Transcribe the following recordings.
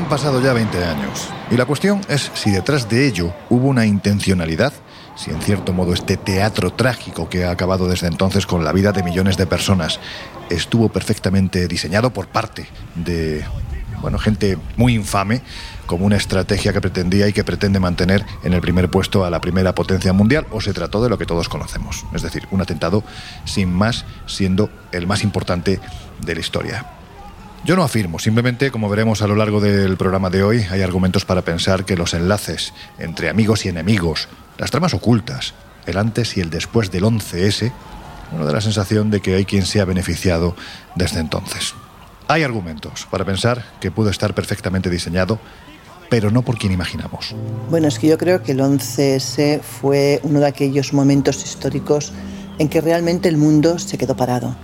Han pasado ya 20 años. Y la cuestión es si detrás de ello hubo una intencionalidad, si en cierto modo este teatro trágico que ha acabado desde entonces con la vida de millones de personas estuvo perfectamente diseñado por parte de bueno, gente muy infame, como una estrategia que pretendía y que pretende mantener en el primer puesto a la primera potencia mundial, o se trató de lo que todos conocemos, es decir, un atentado sin más siendo el más importante de la historia. Yo no afirmo, simplemente como veremos a lo largo del programa de hoy, hay argumentos para pensar que los enlaces entre amigos y enemigos, las tramas ocultas, el antes y el después del 11S, uno da la sensación de que hay quien se ha beneficiado desde entonces. Hay argumentos para pensar que pudo estar perfectamente diseñado, pero no por quien imaginamos. Bueno, es que yo creo que el 11S fue uno de aquellos momentos históricos en que realmente el mundo se quedó parado.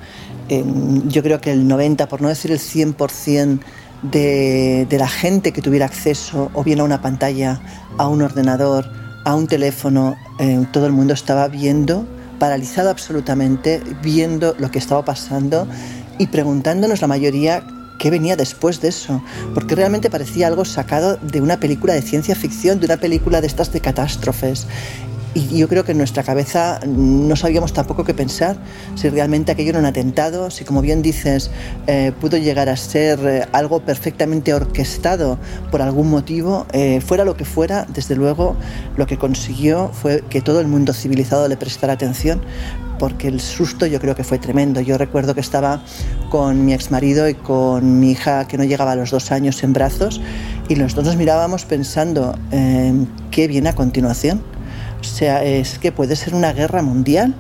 Yo creo que el 90, por no decir el 100% de, la gente que tuviera acceso o bien a una pantalla, a un ordenador, a un teléfono, em, todo el mundo estaba viendo, paralizado absolutamente, viendo lo que estaba pasando y preguntándonos la mayoría qué venía después de eso, porque realmente parecía algo sacado de una película de ciencia ficción, de una película de estas de catástrofes. Y yo creo que en nuestra cabeza no sabíamos tampoco qué pensar, si realmente aquello era un atentado, si como bien dices, eh, pudo llegar a ser eh, algo perfectamente orquestado por algún motivo, eh, fuera lo que fuera, desde luego lo que consiguió fue que todo el mundo civilizado le prestara atención, porque el susto yo creo que fue tremendo. Yo recuerdo que estaba con mi ex marido y con mi hija que no llegaba a los dos años en brazos y los dos nos mirábamos pensando qué viene a continuación. Sea, es que puede ser una guerra mundial.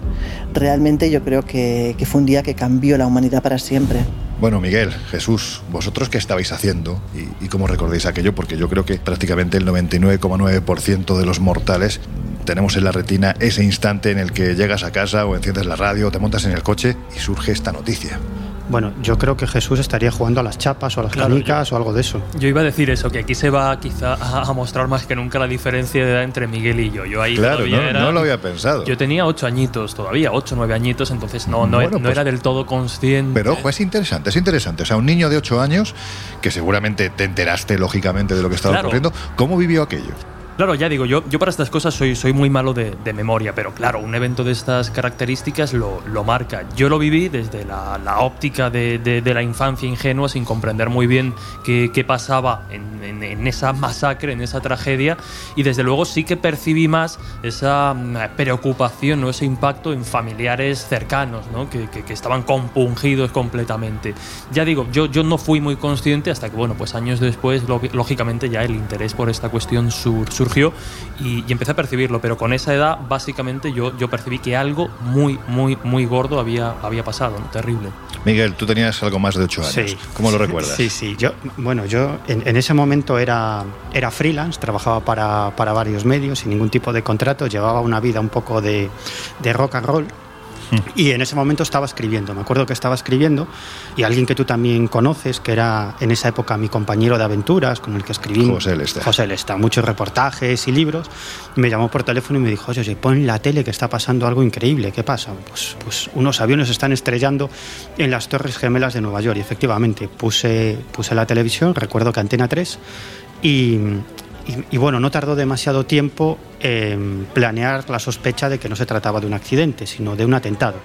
Realmente yo creo que, que fue un día que cambió la humanidad para siempre. Bueno, Miguel, Jesús, vosotros qué estabais haciendo y, y cómo recordáis aquello, porque yo creo que prácticamente el 99,9% de los mortales tenemos en la retina ese instante en el que llegas a casa o enciendes la radio o te montas en el coche y surge esta noticia. Bueno, yo creo que Jesús estaría jugando a las chapas o a las Claro, canicas o algo de eso. Yo iba a decir eso, que aquí se va quizá a, a mostrar más que nunca la diferencia de edad entre Miguel y yo. Yo ahí Claro, todavía no, era- no lo había pensado. Yo tenía ocho añitos todavía, ocho, nueve añitos, entonces no, no, Bueno, no pues- era del todo consciente. Pero ojo, es interesante, es interesante. O sea, un niño de 8 años, que seguramente te enteraste lógicamente de lo que estaba Claro. ocurriendo, ¿cómo vivió aquello? Claro, ya digo, yo, yo para estas cosas soy, soy muy malo de, de memoria, pero claro, un evento de estas características lo, lo marca. Yo lo viví desde la, la óptica de, de- de la infancia ingenua, sin comprender muy bien qué, qué pasaba en, en- en esa masacre, en esa tragedia, y desde luego sí que percibí más esa mm, preocupación, ¿no? ese impacto en familiares cercanos, ¿no? que, que- que estaban compungidos completamente. Ya digo, yo, yo no fui muy consciente hasta que, bueno, pues años después, lógicamente ya el interés por esta cuestión sur- surgió y, y empecé a percibirlo, pero con esa edad básicamente yo, yo percibí que algo muy, muy, muy gordo había, había pasado, ¿no? terrible. Miguel, tú tenías algo más de 8 años. Sí. ¿Cómo lo recuerdas? Sí, sí. Yo, bueno, yo en, en ese momento era, era freelance, trabajaba para, para varios medios sin ningún tipo de contrato, llevaba una vida un poco de, de rock and roll. Y en ese momento estaba escribiendo, me acuerdo que estaba escribiendo y alguien que tú también conoces, que era en esa época mi compañero de aventuras, con el que escribí. José Lesta. José Lesta, muchos reportajes y libros. Me llamó por teléfono y me dijo, oye, pon en la tele que está pasando algo increíble. ¿Qué pasa? Pues, pues unos aviones están estrellando en las Torres Gemelas de Nueva York. Y efectivamente, puse, puse la televisión, recuerdo que Antena 3, y, y- y bueno, no tardó demasiado tiempo en planear la sospecha de que no se trataba de un accidente, sino de un atentado.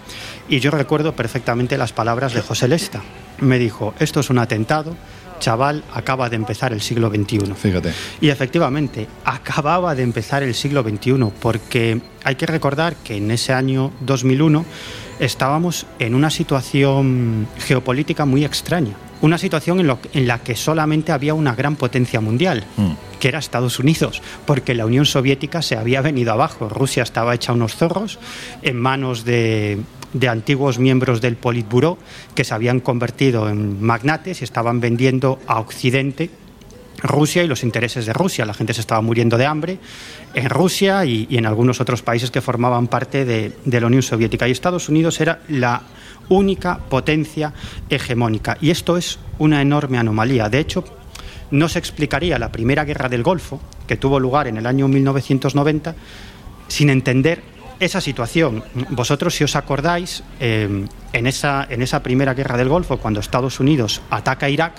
Y yo recuerdo perfectamente las palabras de José Lesta. Me dijo, esto es un atentado, chaval, acaba de empezar el siglo XXI. Fíjate. Y efectivamente, acababa de empezar el siglo XXI, porque hay que recordar que en ese año 2001 estábamos en una situación geopolítica muy extraña. Una situación en, lo- en la que solamente había una gran potencia mundial, Mm. que era Estados Unidos, porque la Unión Soviética se había venido abajo. Rusia estaba hecha unos zorros en manos de, de antiguos miembros del Politburó que se habían convertido en magnates y estaban vendiendo a Occidente Rusia y los intereses de Rusia. La gente se estaba muriendo de hambre en Rusia y, y en algunos otros países que formaban parte de, de la Unión Soviética. Y Estados Unidos era la única potencia hegemónica. Y esto es una enorme anomalía. De hecho, no se explicaría la primera guerra del Golfo, que tuvo lugar en el año 1990, sin entender esa situación. Vosotros, si os acordáis, eh, en, esa, en esa primera guerra del Golfo, cuando Estados Unidos ataca a Irak,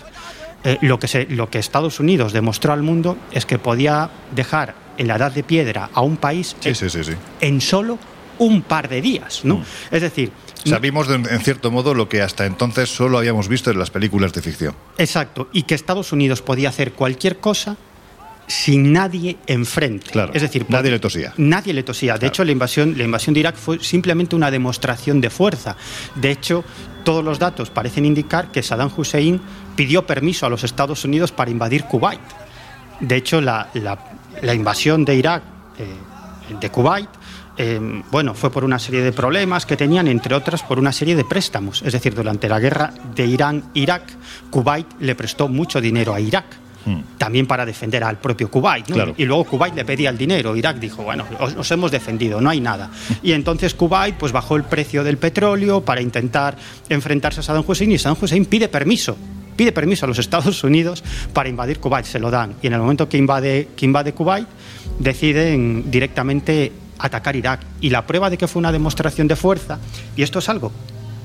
eh, lo, que se, lo que Estados Unidos demostró al mundo es que podía dejar en la edad de piedra a un país sí, sí, sí, en solo un par de días, ¿no? Mm. Es decir... Sabimos en cierto modo lo que hasta entonces solo habíamos visto en las películas de ficción. Exacto, y que Estados Unidos podía hacer cualquier cosa sin nadie enfrente. Claro, es decir, nadie le tosía. Nadie le tosía. De hecho, la invasión, la invasión de Irak fue simplemente una demostración de fuerza. De hecho, todos los datos parecen indicar que Saddam Hussein pidió permiso a los Estados Unidos para invadir Kuwait. De hecho, la, invasión de Irak, eh, de Kuwait, eh, bueno, fue por una serie de problemas que tenían, entre otras por una serie de préstamos. Es decir, durante la guerra de Irán-Irak, Kuwait le prestó mucho dinero a Irak también para defender al propio Kuwait. Y luego Kuwait le pedía el dinero. Irak dijo, bueno, os, hemos defendido, no hay nada. Y entonces Kuwait pues, bajó el precio del petróleo para intentar enfrentarse a Saddam Hussein y Saddam Hussein pide permiso pide permiso a los Estados Unidos para invadir Kuwait, se lo dan. Y en el momento que invade, que invade Kuwait, deciden directamente atacar Irak. Y la prueba de que fue una demostración de fuerza, y esto es algo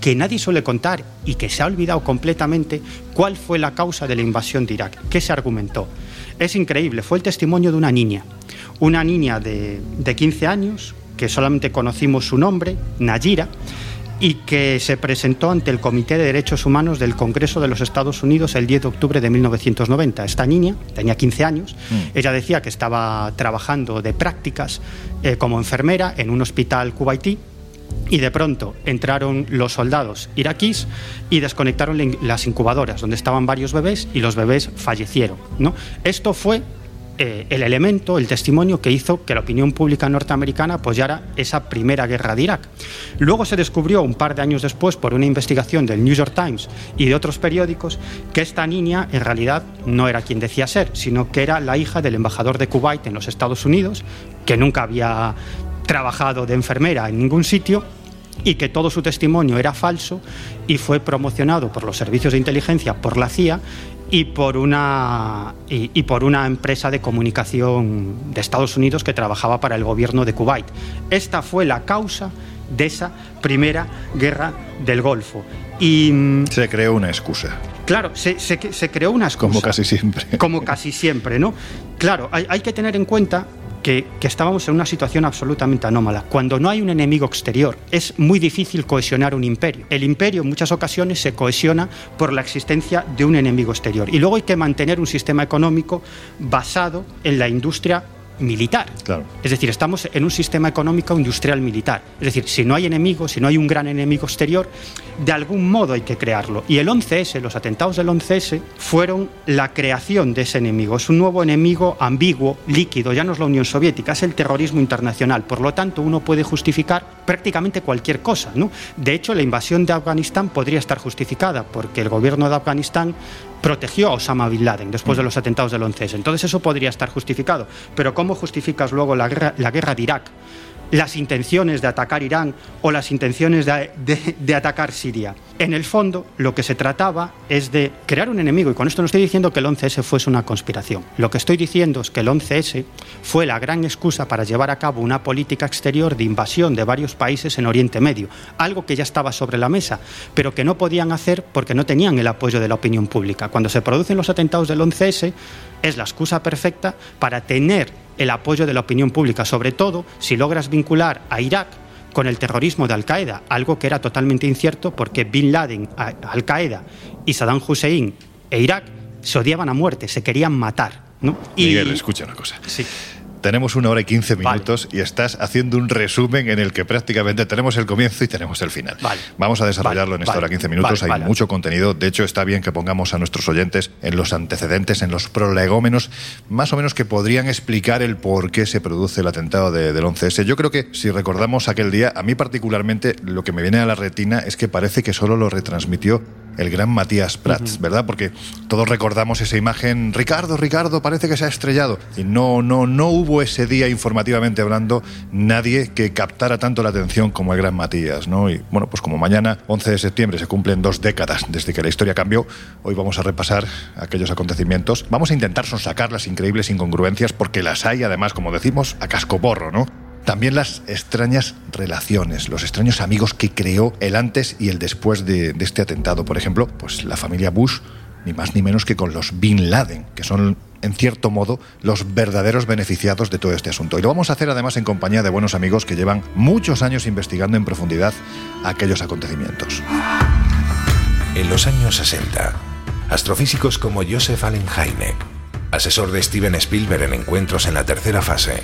que nadie suele contar y que se ha olvidado completamente cuál fue la causa de la invasión de Irak, qué se argumentó. Es increíble, fue el testimonio de una niña, una niña de, 15 años, que solamente conocimos su nombre, Nayira, y que se presentó ante el Comité de Derechos Humanos del Congreso de los Estados Unidos el 10 de octubre de 1990. Esta niña tenía 15 años, mm. ella decía que estaba trabajando de prácticas eh, como enfermera en un hospital cubaití y de pronto entraron los soldados iraquíes y desconectaron las incubadoras donde estaban varios bebés y los bebés fallecieron. ¿no? Esto fue eh, el elemento, el testimonio que hizo que la opinión pública norteamericana apoyara esa primera guerra de Irak. Luego se descubrió un par de años después por una investigación del New York Times y de otros periódicos que esta niña en realidad no era quien decía ser, sino que era la hija del embajador de Kuwait en los Estados Unidos, que nunca había trabajado de enfermera en ningún sitio y que todo su testimonio era falso y fue promocionado por los servicios de inteligencia, por la CIA y por una, y, por una empresa de comunicación de Estados Unidos que trabajaba para el gobierno de Kuwait. Esta fue la causa de esa primera guerra del Golfo. Y, mm, se creó una excusa. Claro, se, se, creó una excusa. Como casi siempre. Como casi siempre, ¿no? Claro, hay, hay que tener en cuenta que, estábamos en una situación absolutamente anómala. Cuando no hay un enemigo exterior, es muy difícil cohesionar un imperio. El imperio en muchas ocasiones se cohesiona por la existencia de un enemigo exterior. Y luego hay que mantener un sistema económico basado en la industria militar. Claro. Es decir, estamos en un sistema económico industrial militar. Es decir, si no hay enemigo, si no hay un gran enemigo exterior, de algún modo hay que crearlo. Y el 11S, los atentados del 11S, fueron la creación de ese enemigo. Es un nuevo enemigo ambiguo, líquido, ya no es la Unión Soviética, es el terrorismo internacional. Por lo tanto, uno puede justificar prácticamente cualquier cosa. ¿no? De hecho, la invasión de Afganistán podría estar justificada porque el gobierno de Afganistán protegió a Osama Bin Laden después de los atentados del 11S. Entonces eso podría estar justificado. Pero ¿cómo justificas luego la guerra, la guerra de Irak? Las intenciones de atacar Irán o las intenciones de, atacar Siria. En el fondo, lo que se trataba es de crear un enemigo, y con esto no estoy diciendo que el 11S fuese una conspiración. Lo que estoy diciendo es que el 11S fue la gran excusa para llevar a cabo una política exterior de invasión de varios países en Oriente Medio, algo que ya estaba sobre la mesa, pero que no podían hacer porque no tenían el apoyo de la opinión pública. Cuando se producen los atentados del 11S, es la excusa perfecta para tener el apoyo de la opinión pública, sobre todo si logras vincular a Irak con el terrorismo de Al-Qaeda, algo que era totalmente incierto porque Bin Laden, Al-Qaeda y Saddam Hussein e Irak se odiaban a muerte, se querían matar. ¿no? Miguel, escucha una cosa. Sí. Tenemos una hora y quince minutos y estás haciendo un resumen en el que prácticamente tenemos el comienzo y tenemos el final. Vamos a desarrollarlo en esta hora 15 minutos. Hay mucho contenido. De hecho, está bien que pongamos a nuestros oyentes en los antecedentes, en los prolegómenos, más o menos que podrían explicar el por qué se produce el atentado del 11S. Yo creo que si recordamos aquel día, a mí particularmente lo que me viene a la retina es que parece que solo lo retransmitió el gran Matías Prats, ¿verdad? Porque todos recordamos esa imagen, Ricardo, Ricardo, parece que se ha estrellado. Y no, no, no hubo ese día, informativamente hablando, nadie que captara tanto la atención como el gran Matías, ¿no? Y bueno, pues como mañana, 11 de septiembre, se cumplen dos décadas desde que la historia cambió, hoy vamos a repasar aquellos acontecimientos. Vamos a intentar sonsacar las increíbles incongruencias porque las hay, además, como decimos, a casco borro, ¿no? También las extrañas relaciones, los extraños amigos que creó el antes y el después de, este atentado. Por ejemplo, pues la familia Bush ni más ni menos que con los Bin Laden, que son en cierto modo, los verdaderos beneficiados de todo este asunto. Y lo vamos a hacer además en compañía de buenos amigos que llevan muchos años investigando en profundidad aquellos acontecimientos. En los años 60, astrofísicos como Joseph Allen Hynek, asesor de Steven Spielberg en encuentros en la tercera fase,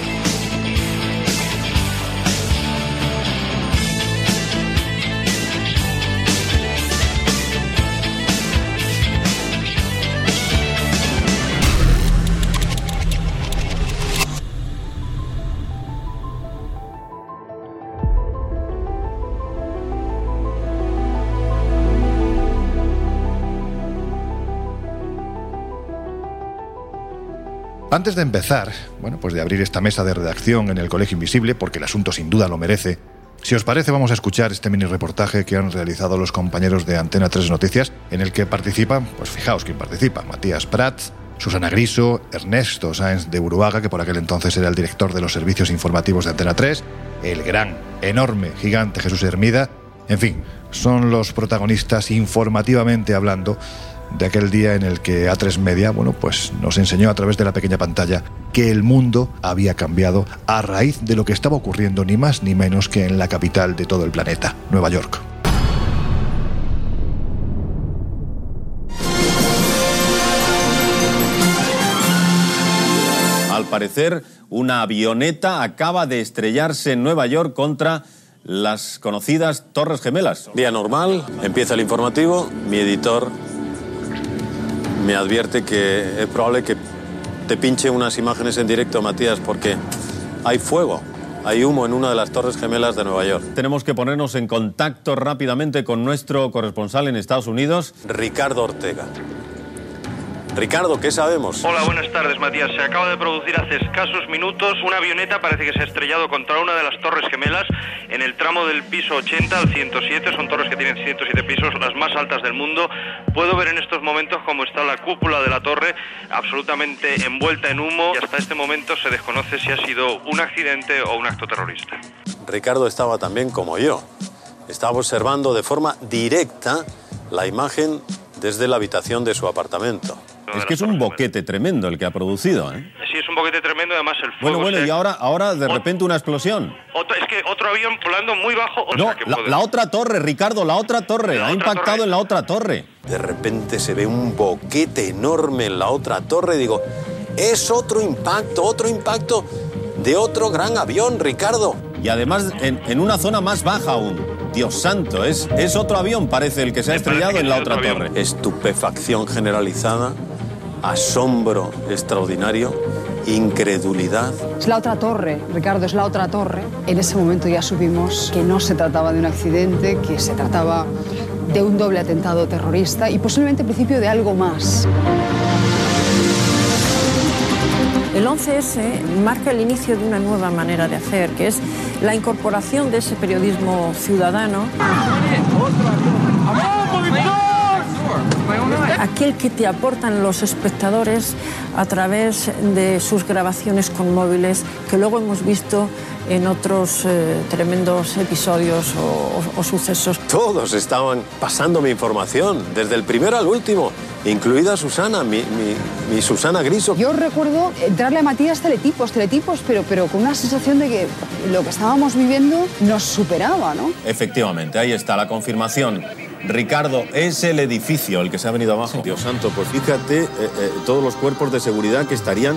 Antes de empezar, bueno, pues de abrir esta mesa de redacción en el Colegio Invisible, porque el asunto sin duda lo merece, si os parece vamos a escuchar este mini reportaje que han realizado los compañeros de Antena 3 Noticias, en el que participan, pues fijaos quién participa, Matías Prats, Susana Griso, Ernesto Sáenz de Uruaga, que por aquel entonces era el director de los servicios informativos de Antena 3, el gran, enorme, gigante Jesús Hermida, en fin, son los protagonistas informativamente hablando de aquel día en el que A3 Media, bueno, pues nos enseñó a través de la pequeña pantalla que el mundo había cambiado a raíz de lo que estaba ocurriendo ni más ni menos que en la capital de todo el planeta, Nueva York. Al parecer, una avioneta acaba de estrellarse en Nueva York contra las conocidas Torres Gemelas. Día normal, empieza el informativo, mi editor me advierte que es probable que te pinche unas imágenes en directo, Matías, porque hay fuego, hay humo en una de las torres gemelas de Nueva York. Tenemos que ponernos en contacto rápidamente con nuestro corresponsal en Estados Unidos, Ricardo Ortega. Ricardo, ¿qué sabemos? Hola, buenas tardes, Matías. Se acaba de producir hace escasos minutos una avioneta, parece que se ha estrellado contra una de las torres gemelas en el tramo del piso 80 al 107. Son torres que tienen 107 pisos, las más altas del mundo. Puedo ver en estos momentos cómo está la cúpula de la torre absolutamente envuelta en humo y hasta este momento se desconoce si ha sido un accidente o un acto terrorista. Ricardo estaba también como yo. Estaba observando de forma directa la imagen desde la habitación de su apartamento. Es que es un boquete tremendo el que ha producido, ¿eh? Sí, es un boquete tremendo, además el fuego... Bueno, bueno, se- y ahora, ahora de repente una explosión. Otro- es que otro avión volando muy bajo... o No, sea que la, puede- la otra torre, Ricardo, la otra torre. La ha otra impactado torre. en la otra torre. De repente se ve un boquete enorme en la otra torre. Digo, es otro impacto, otro impacto de otro gran avión, Ricardo. Y además en, en una zona más baja aún. Dios santo, es, es otro avión, parece, el que se ha estrellado en la otra torre. Estupefacción generalizada, asombro extraordinario, incredulidad. Es la otra torre, Ricardo, es la otra torre. En ese momento ya supimos que no se trataba de un accidente, que se trataba de un doble atentado terrorista y posiblemente al principio de algo más. El 11S marca el inicio de una nueva manera de hacer, que es la incorporación de ese periodismo ciudadano. Aquel que te aportan los espectadores a través de sus grabaciones con móviles, que luego hemos visto en otros eh, tremendos episodios o- o- o sucesos. Todos estaban pasando mi información, desde el primero al último, incluida Susana, mi, mi- mi Susana Griso. Yo recuerdo entrarle a Matías teletipos, teletipos, pero, pero con una sensación de que lo que estábamos viviendo nos superaba, ¿no? Efectivamente, ahí está la confirmación. Ricardo, es el edificio el que se ha venido abajo. Dios santo, pues fíjate eh, eh, todos los cuerpos de seguridad que estarían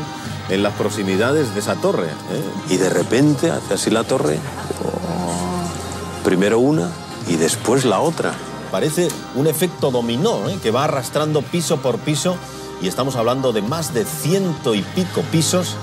en las proximidades de esa torre. ¿eh? Y de repente hace así la torre, oh, primero una y después la otra. Parece un efecto dominó que va arrastrando piso por piso y estamos hablando de más de ciento y pico pisos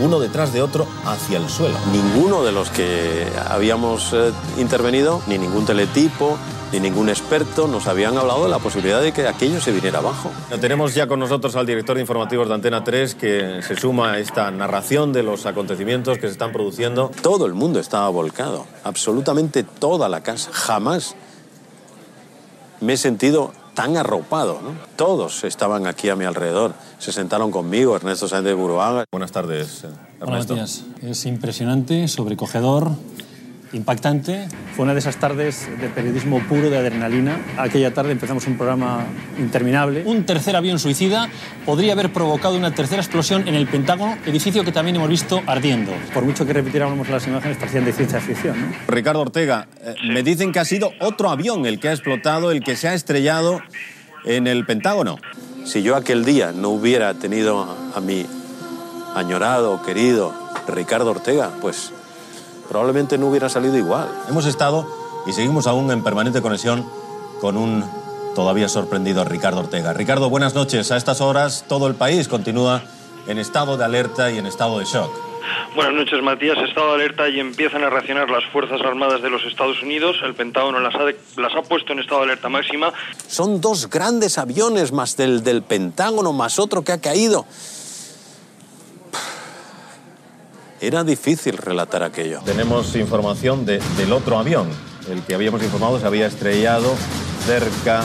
uno detrás de otro hacia el suelo. Ninguno de los que habíamos eh, intervenido, ni ningún teletipo, ni ningún experto nos habían hablado de la posibilidad de que aquello se viniera abajo. Tenemos ya con nosotros al director de informativos de Antena 3 que se suma a esta narración de los acontecimientos que se están produciendo. Todo el mundo estaba volcado, absolutamente toda la casa. Jamás me he sentido tan arropado. ¿no? Todos estaban aquí a mi alrededor. Se sentaron conmigo, Ernesto Sáenz de Buruaga. Buenas tardes, Ernesto. Hola, Matías. Es impresionante, sobrecogedor, impactante. Fue una de esas tardes de periodismo puro, de adrenalina. Aquella tarde empezamos un programa interminable. Un tercer avión suicida podría haber provocado una tercera explosión en el Pentágono, edificio que también hemos visto ardiendo. Por mucho que repitiéramos las imágenes, parecían de ciencia ficción. ¿no? Ricardo Ortega, eh, me dicen que ha sido otro avión el que ha explotado, el que se ha estrellado en el Pentágono. Si yo aquel día no hubiera tenido a mi añorado, querido Ricardo Ortega, pues probablemente no hubiera salido igual. Hemos estado y seguimos aún en permanente conexión con un todavía sorprendido Ricardo Ortega. Ricardo, buenas noches. A estas horas todo el país continúa en estado de alerta y en estado de shock. Buenas noches, Matías. Estado de alerta y empiezan a reaccionar las Fuerzas Armadas de los Estados Unidos. El Pentágono las ha, de- las ha puesto en estado de alerta máxima. Son dos grandes aviones más del, del Pentágono, más otro que ha caído. Era difícil relatar aquello. Tenemos información de- del otro avión. El que habíamos informado se había estrellado cerca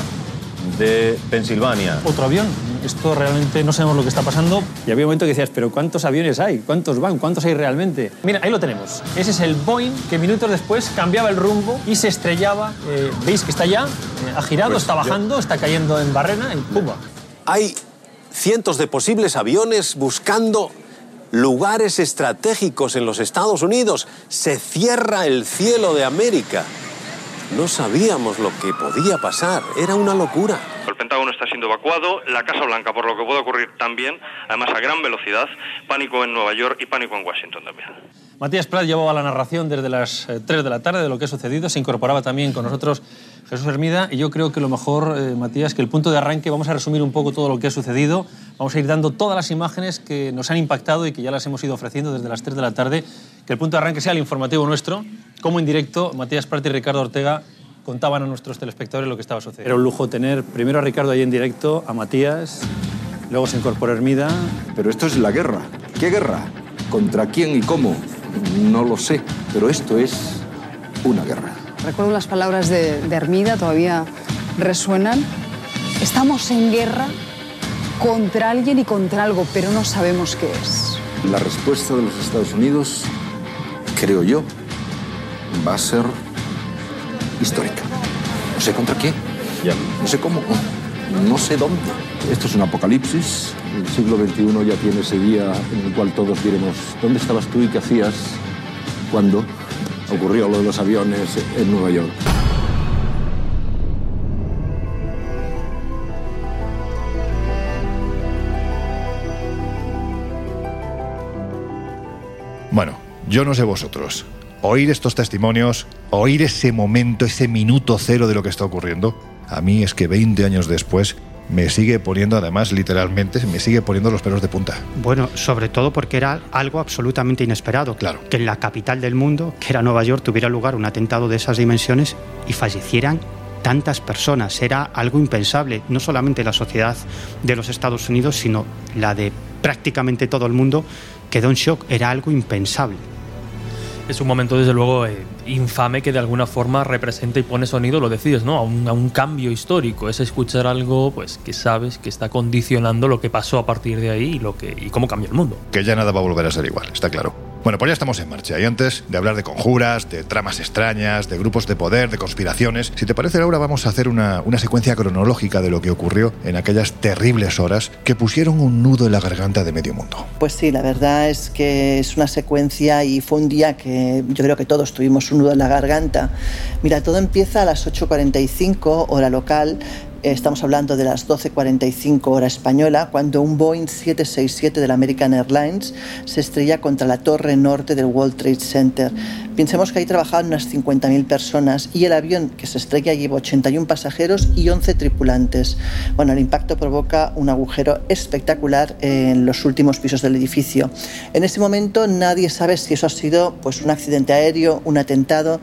de Pensilvania. Otro avión. Esto realmente no sabemos lo que está pasando. Y había un momento que decías, pero ¿cuántos aviones hay? ¿Cuántos van? ¿Cuántos hay realmente? Mira, ahí lo tenemos. Ese es el Boeing que minutos después cambiaba el rumbo y se estrellaba. Eh, ¿Veis que está ya? Eh, ha girado, Pues está yo- bajando, está cayendo en barrena y ¡pumba! Hay cientos de posibles aviones buscando lugares estratégicos en los Estados Unidos. Se cierra el cielo de América. No sabíamos lo que podía pasar. Era una locura. El Pentágono está siendo evacuado, la Casa Blanca, por lo que puede ocurrir también, además a gran velocidad, pánico en Nueva York y pánico en Washington también. Matías Prat llevaba la narración desde las eh, 3 de la tarde de lo que ha sucedido. Se incorporaba también con nosotros Jesús Hermida. Y yo creo que lo mejor, eh, Matías, que el punto de arranque, vamos a resumir un poco todo lo que ha sucedido. Vamos a ir dando todas las imágenes que nos han impactado y que ya las hemos ido ofreciendo desde las 3 de la tarde. Que el punto de arranque sea el informativo nuestro. Como en directo, Matías Prat y Ricardo Ortega contaban a nuestros telespectadores lo que estaba sucediendo. Era un lujo tener primero a Ricardo ahí en directo, a Matías, luego se incorporó Hermida. Pero esto es la guerra. ¿Qué guerra? ¿Contra quién y cómo? No lo sé, pero esto es una guerra. Recuerdo las palabras de, de Hermida, todavía resuenan. Estamos en guerra contra alguien y contra algo, pero no sabemos qué es. La respuesta de los Estados Unidos, creo yo, va a ser histórica. No sé contra quién, no sé cómo, no sé dónde. Esto es un apocalipsis. El siglo XXI ya tiene ese día en el cual todos diremos, ¿dónde estabas tú y qué hacías cuando ocurrió lo de los aviones en Nueva York? Bueno, yo no sé vosotros. Oír estos testimonios, oír ese momento, ese minuto cero de lo que está ocurriendo, a mí es que 20 años después me sigue poniendo, además literalmente, me sigue poniendo los pelos de punta. Bueno, sobre todo porque era algo absolutamente inesperado. Claro. Que en la capital del mundo, que era Nueva York, tuviera lugar un atentado de esas dimensiones y fallecieran tantas personas. Era algo impensable. No solamente la sociedad de los Estados Unidos, sino la de prácticamente todo el mundo quedó en shock. Era algo impensable. Es un momento, desde luego, eh, infame que de alguna forma representa y pone sonido, lo decides, ¿no? A un, a un cambio histórico. Es escuchar algo pues, que sabes que está condicionando lo que pasó a partir de ahí y, lo que, y cómo cambia el mundo. Que ya nada va a volver a ser igual, está claro. Bueno, pues ya estamos en marcha. Y antes de hablar de conjuras, de tramas extrañas, de grupos de poder, de conspiraciones, si te parece, Laura, vamos a hacer una, una secuencia cronológica de lo que ocurrió en aquellas terribles horas que pusieron un nudo en la garganta de medio mundo. Pues sí, la verdad es que es una secuencia y fue un día que yo creo que todos tuvimos un nudo en la garganta. Mira, todo empieza a las 8.45 hora local. Eh, Estamos hablando de las 12.45 hora española, cuando un Boeing 767 de la American Airlines se estrella contra la torre norte del World Trade Center. Pensemos que ahí trabajaban unas 50.000 personas y el avión que se estrella lleva 81 pasajeros y 11 tripulantes. Bueno, el impacto provoca un agujero espectacular en los últimos pisos del edificio. En ese momento nadie sabe si eso ha sido pues, un accidente aéreo, un atentado.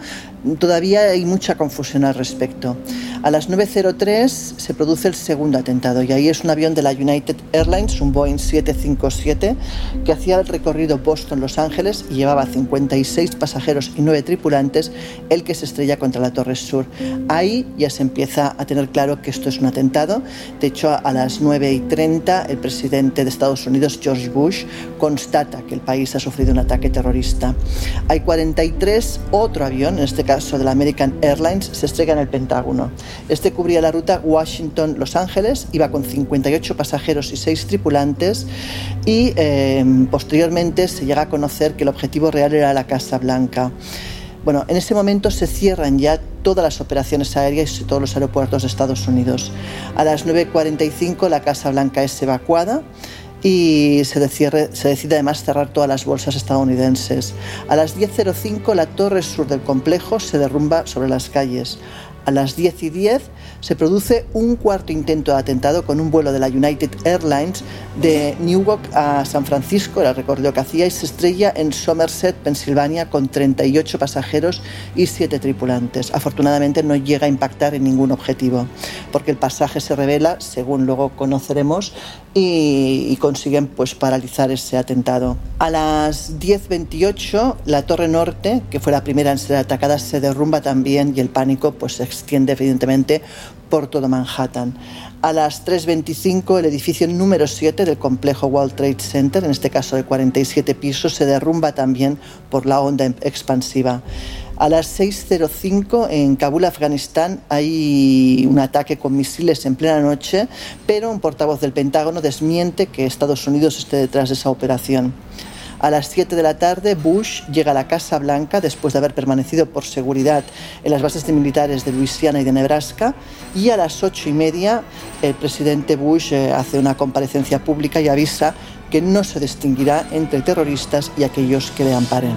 Todavía hay mucha confusión al respecto. A las 9.03 se produce el segundo atentado y ahí es un avión de la United Airlines, un Boeing 757, que hacía el recorrido Boston-Los Ángeles y llevaba 56 pasajeros y 9 tripulantes, el que se estrella contra la Torre Sur. Ahí ya se empieza a tener claro que esto es un atentado. De hecho, a las 9.30 el presidente de Estados Unidos, George Bush, constata que el país ha sufrido un ataque terrorista. Hay 43, otro avión, en este caso de la American Airlines, se estrella en el Pentágono. Este cubría la ruta Washington-Los Ángeles, iba con 58 pasajeros y 6 tripulantes y eh, posteriormente se llega a conocer que el objetivo real era la Casa Blanca. Bueno, en ese momento se cierran ya todas las operaciones aéreas y todos los aeropuertos de Estados Unidos. A las 9.45 la Casa Blanca es evacuada y se decide además cerrar todas las bolsas estadounidenses. A las 10.05 la torre sur del complejo se derrumba sobre las calles. A las 10 y 10 se produce un cuarto intento de atentado con un vuelo de la United Airlines de Newark a San Francisco, el recorrido que hacía, y se estrella en Somerset, Pensilvania, con 38 pasajeros y 7 tripulantes. Afortunadamente no llega a impactar en ningún objetivo, porque el pasaje se revela, según luego conoceremos, y, consiguen pues, paralizar ese atentado. A las 10.28 la Torre Norte, que fue la primera en ser atacada, se derrumba también y el pánico pues, se extiende evidentemente por todo Manhattan. A las 3.25 el edificio número 7 del complejo World Trade Center, en este caso de 47 pisos, se derrumba también por la onda expansiva. A las 6.05 en Kabul, Afganistán, hay un ataque con misiles en plena noche, pero un portavoz del Pentágono desmiente que Estados Unidos esté detrás de esa operación. A las 7 de la tarde, Bush llega a la Casa Blanca después de haber permanecido por seguridad en las bases militares de Luisiana y de Nebraska. Y a las 8 y media, el presidente Bush eh, hace una comparecencia pública y avisa que no se distinguirá entre terroristas y aquellos que le amparen.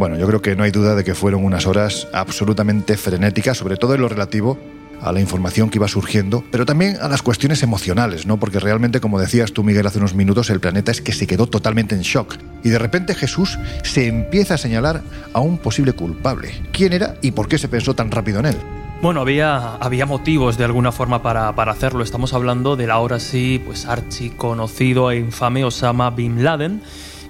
Bueno, yo creo que no hay duda de que fueron unas horas absolutamente frenéticas, sobre todo en lo relativo a la información que iba surgiendo, pero también a las cuestiones emocionales, ¿no? Porque realmente, como decías tú, Miguel, hace unos minutos, el planeta es que se quedó totalmente en shock. Y de repente Jesús se empieza a señalar a un posible culpable. ¿Quién era y por qué se pensó tan rápido en él? Bueno, había, había motivos de alguna forma para, para hacerlo. Estamos hablando del ahora sí, pues archiconocido e infame Osama Bin Laden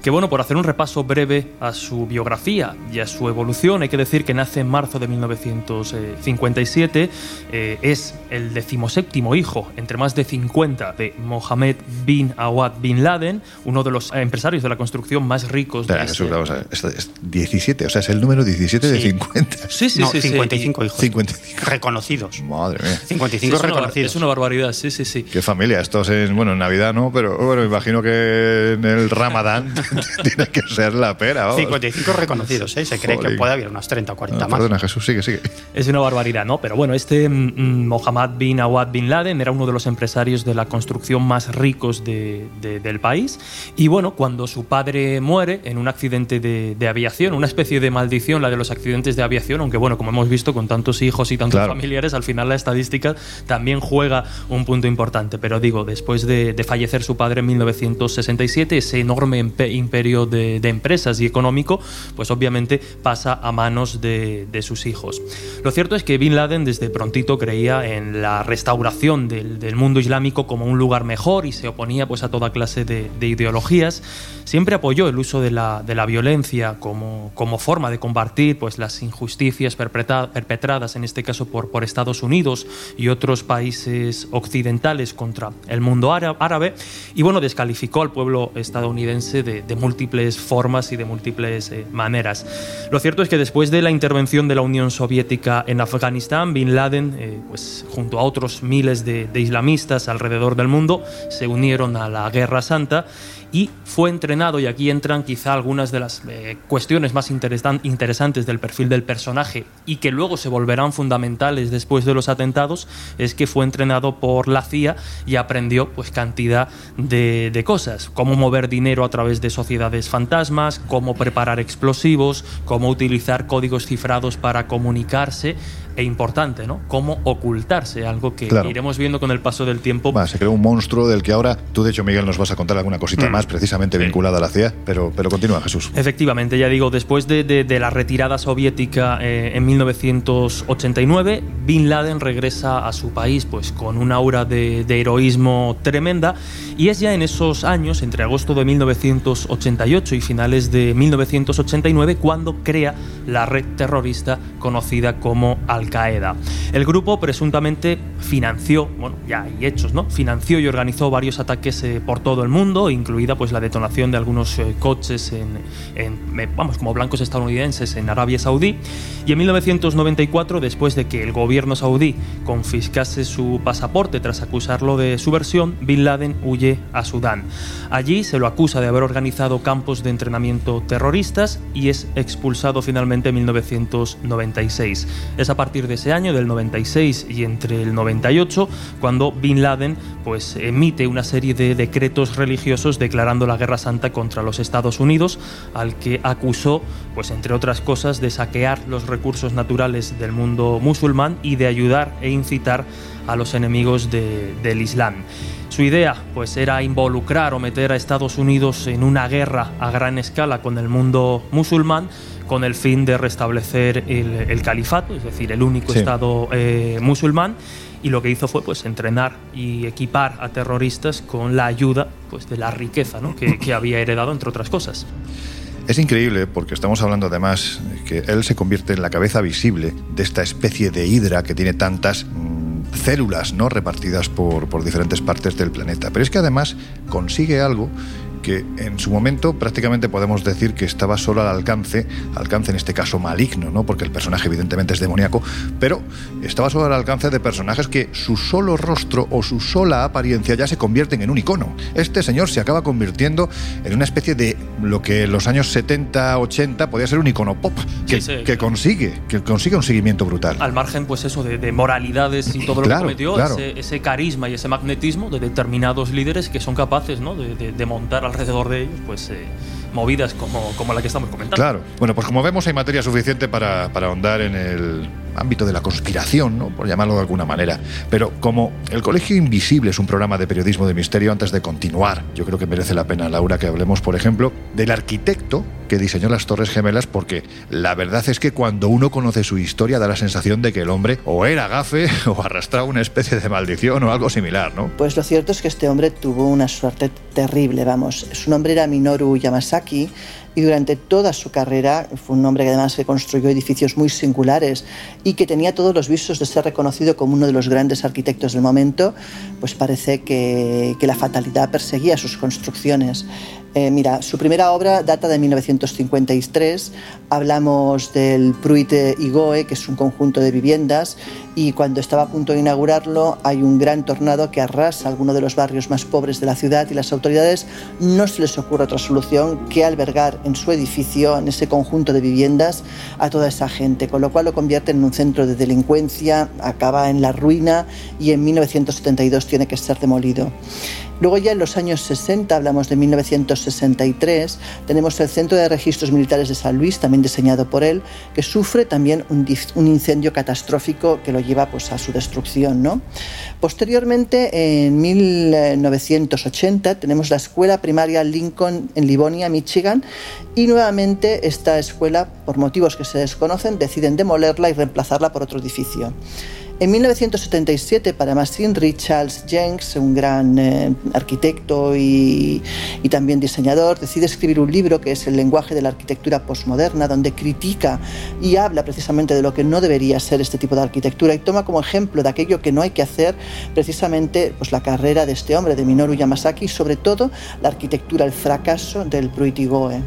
que bueno, por hacer un repaso breve a su biografía y a su evolución, hay que decir que nace en marzo de 1957, eh, es el decimoséptimo hijo, entre más de 50, de Mohammed bin Awad bin Laden, uno de los empresarios de la construcción más ricos de Espera, Jesús, vamos a ver, es- es 17, o sea, es el número 17 de Sí. 50. Sí, sí, No, sí, sí. 55 hijos. 55. Reconocidos. Madre mía. 55 es una, reconocidos. es una barbaridad, sí, sí, sí. Qué familia, estos en, bueno, en Navidad no, pero bueno, me imagino que en el Ramadán tiene que ser la pera. vamos. 55 reconocidos, ¿eh? Se cree que Jolín. puede haber unas 30 o 40 Ah, más. perdona, Jesús, sigue, sigue. Es una barbaridad, ¿no? Pero bueno, este mm, mm, Mohammed bin Awad bin Laden era uno de los empresarios de la construcción más ricos de- de- del país. Y bueno, cuando su padre muere en un accidente de, de aviación, una especie de maldición, la de los accidentes de aviación, aunque bueno, como hemos visto con tantos hijos y tantos Claro. familiares, al final la estadística también juega un punto importante. Pero digo, después de, de fallecer su padre en 1967, ese enorme empe- imperio de, empresas y económico, pues obviamente pasa a manos de, sus hijos. Lo cierto es que Bin Laden desde prontito creía en la restauración del, mundo islámico como un lugar mejor y se oponía pues a toda clase de, ideologías. Siempre apoyó el uso de la, violencia como, como, forma de combatir pues, las injusticias perpetradas, en este caso por, por Estados Unidos y otros países occidentales contra el mundo árabe. Y bueno, descalificó al pueblo estadounidense de, múltiples formas y de múltiples eh, maneras. Lo cierto es que después de la intervención de la Unión Soviética en Afganistán, Bin Laden, eh, pues, junto a otros miles de, de islamistas alrededor del mundo, se unieron a la Guerra Santa y fue entrenado, y aquí entran quizá algunas de las eh, cuestiones más interesantes del perfil del personaje y que luego se volverán fundamentales después de los atentados, es que fue entrenado por la CIA y aprendió pues cantidad de, de cosas, cómo mover dinero a través de sociedades fantasmas, cómo preparar explosivos, cómo utilizar códigos cifrados para comunicarse, e importante, ¿no? Cómo ocultarse, algo que iremos viendo con el paso del tiempo. se creó un monstruo del que ahora tú, de hecho, Miguel, nos vas a contar alguna cosita mm. más precisamente vinculada a la CIA, pero, pero continúa, Jesús. Efectivamente, ya digo, después de, la retirada soviética eh, en 1989, Bin Laden regresa a su país pues con una aura de, de heroísmo tremenda y es ya en esos años, entre agosto de 1988 y finales de 1989, cuando crea la red terrorista conocida como Al-Qaeda. El grupo presuntamente financió, bueno, ya hay hechos, ¿no? Financió y organizó varios ataques eh, por todo el mundo, incluida pues la detonación de algunos eh, coches en, en, vamos, como blancos estadounidenses en Arabia Saudí. Y en 1994, después de que el gobierno saudí confiscase su pasaporte tras acusarlo de subversión, Bin Laden huye a Sudán. Allí se lo acusa de haber organizado campos de entrenamiento terroristas y es expulsado finalmente en 1996. Es a partir de ese año, del 96 y entre el 98, cuando Bin Laden pues, emite una serie de decretos religiosos declarando la guerra santa contra los Estados Unidos, al que acusó, pues, entre otras cosas, de saquear los recursos naturales del mundo musulmán y de ayudar e incitar a los enemigos del Islam. Su idea pues era involucrar o meter a Estados Unidos en una guerra a gran escala con el mundo musulmán con el fin de restablecer el, califato, es decir, el único Estado eh, musulmán. Y lo que hizo fue pues, entrenar y equipar a terroristas con la ayuda pues, de la riqueza que, que había heredado, entre otras cosas. Es increíble porque estamos hablando además que él se convierte en la cabeza visible de esta especie de hidra que tiene tantas células no repartidas por, por diferentes partes del planeta. Pero es que además consigue algo que en su momento prácticamente podemos decir que estaba solo al alcance, alcance en este caso maligno, ¿no? porque el personaje evidentemente es demoníaco, pero estaba solo al alcance de personajes que su solo rostro o su sola apariencia ya se convierten en un icono. Este señor se acaba convirtiendo en una especie de lo que en los años 70, 80 podía ser un icono pop, que, consigue, que consigue un seguimiento brutal. Al margen, pues eso, de, moralidades y todo lo que cometió, ese, carisma y ese magnetismo de determinados líderes que son capaces ¿no? de, de montar alrededor de ellos, pues eh, movidas como, como la que estamos comentando. Claro. Bueno, pues como vemos hay materia suficiente para, para ahondar en el ámbito de la conspiración, ¿no? por llamarlo de alguna manera. Pero como El Colegio Invisible es un programa de periodismo de misterio, antes de continuar, yo creo que merece la pena, Laura, que hablemos, por ejemplo, del arquitecto que diseñó las Torres Gemelas, porque la verdad es que cuando uno conoce su historia da la sensación de que el hombre o era gafe o arrastraba una especie de maldición o algo similar, ¿no? Pues lo cierto es que este hombre tuvo una suerte terrible, vamos. Su nombre era Minoru Yamasaki y durante toda su carrera fue un hombre que además que construyó edificios muy singulares y que tenía todos los visos de ser reconocido como uno de los grandes arquitectos del momento, pues parece que, que la fatalidad perseguía sus construcciones. Eh, mira, su primera obra data de 1953. Hablamos del Pruit Igoe, que es un conjunto de viviendas, y cuando estaba a punto de inaugurarlo hay un gran tornado que arrasa alguno de los barrios más pobres de la ciudad y las autoridades no se les ocurre otra solución que albergar en su edificio, en ese conjunto de viviendas, a toda esa gente, con lo cual lo convierte en un centro de delincuencia, acaba en la ruina y en 1972 tiene que ser demolido. Luego ya en los años 60, hablamos de 1963, tenemos el Centro de Registros Militares de San Luis, también diseñado por él, que sufre también un, incendio catastrófico que lo lleva pues, a su destrucción. ¿no? Posteriormente, en 1980, tenemos la Escuela Primaria Lincoln en Livonia, Michigan, y nuevamente esta escuela, por motivos que se desconocen, deciden demolerla y reemplazarla por otro edificio. En 1977, para Massin Richards Jenks, un gran eh, arquitecto y, y, también diseñador, decide escribir un libro que es El lenguaje de la arquitectura postmoderna, donde critica y habla precisamente de lo que no debería ser este tipo de arquitectura y toma como ejemplo de aquello que no hay que hacer precisamente pues, la carrera de este hombre, de Minoru Yamasaki, y sobre todo la arquitectura, el fracaso del Pruitigoe.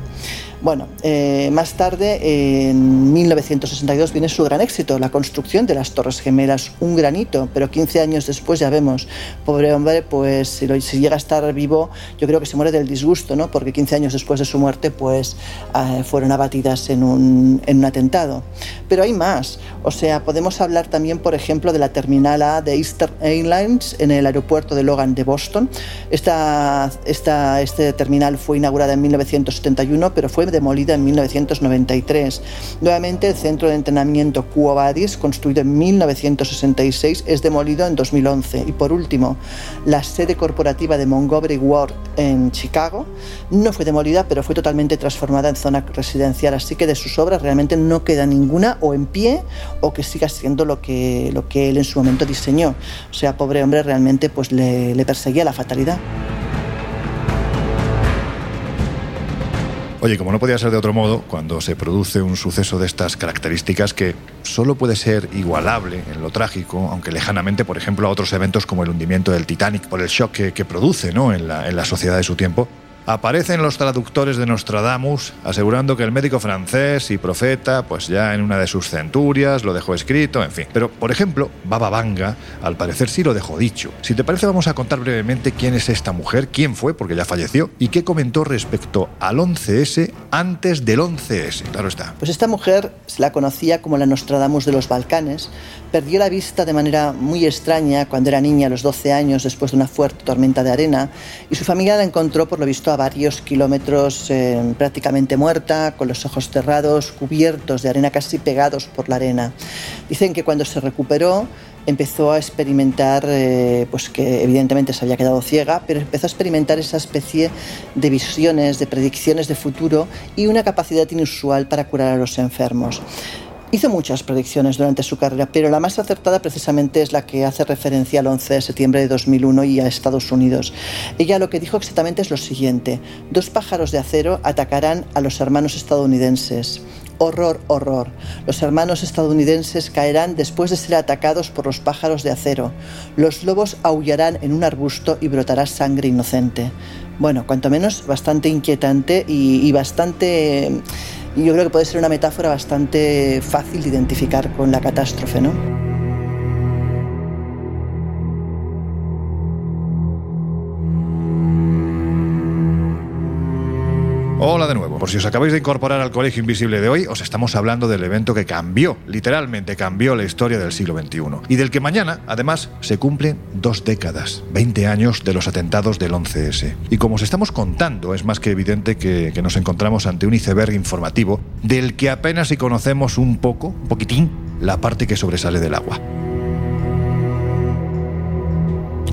Bueno, eh, más tarde, en 1962, viene su gran éxito, la construcción de las Torres Gemelas, un granito, pero 15 años después ya vemos, pobre hombre, pues si, llega a estar vivo, yo creo que se muere del disgusto, ¿no? Porque 15 años después de su muerte, pues eh, fueron abatidas en un, un atentado. Pero hay más, o sea, podemos hablar también, por ejemplo, de la terminal A de Eastern Airlines en el aeropuerto de Logan de Boston. Esta, este terminal fue inaugurada en 1971, pero fue demolida en 1993. Nuevamente, el centro de entrenamiento Quo construido en 1966, es demolido en 2011. Y por último, la sede corporativa de Montgomery Ward en Chicago no fue demolida, pero fue totalmente transformada en zona residencial. Así que de sus obras realmente no queda ninguna o en pie o que siga siendo lo que, lo que él en su momento diseñó. O sea, pobre hombre realmente pues le perseguía la fatalidad. Oye, como no podía ser de otro modo, cuando se produce un suceso de estas características que solo puede ser igualable en lo trágico, aunque lejanamente, por ejemplo, a otros eventos como el hundimiento del Titanic por el shock que, produce ¿no? en la sociedad de su tiempo, Aparecen los traductores de Nostradamus asegurando que el médico francés y profeta, pues ya en una de sus centurias lo dejó escrito, en fin. Pero, por ejemplo, Baba Vanga, al parecer sí lo dejó dicho. Si te parece, vamos a contar brevemente quién es esta mujer, quién fue, porque ya falleció, y qué comentó respecto al 11S antes del 11S. Claro está. Pues esta mujer se la conocía como la Nostradamus de los Balcanes. Perdió la vista de manera muy extraña cuando era niña, a los 12 años, después de una fuerte tormenta de arena, y su familia la encontró por lo visto a varios kilómetros eh, prácticamente muerta, con los ojos cerrados, cubiertos de arena, casi pegados por la arena. Dicen que cuando se recuperó empezó a experimentar, eh, pues que evidentemente se había quedado ciega, pero empezó a experimentar esa especie de visiones, de predicciones de futuro y una capacidad inusual para curar a los enfermos. Hizo muchas predicciones durante su carrera, pero la más acertada precisamente es la que hace referencia al 11 de septiembre de 2001 y a Estados Unidos. Ella lo que dijo exactamente es lo siguiente, dos pájaros de acero atacarán a los hermanos estadounidenses. Horror, horror. Los hermanos estadounidenses caerán después de ser atacados por los pájaros de acero. Los lobos aullarán en un arbusto y brotará sangre inocente. Bueno, cuanto menos bastante inquietante y, y bastante y yo creo que puede ser una metáfora bastante fácil de identificar con la catástrofe, ¿no? Hola de nuevo. Por si os acabáis de incorporar al Colegio Invisible de hoy, os estamos hablando del evento que cambió, literalmente cambió la historia del siglo XXI. Y del que mañana, además, se cumplen dos décadas, 20 años de los atentados del 11S. Y como os estamos contando, es más que evidente que, nos encontramos ante un iceberg informativo del que apenas si conocemos un poco, un poquitín, la parte que sobresale del agua.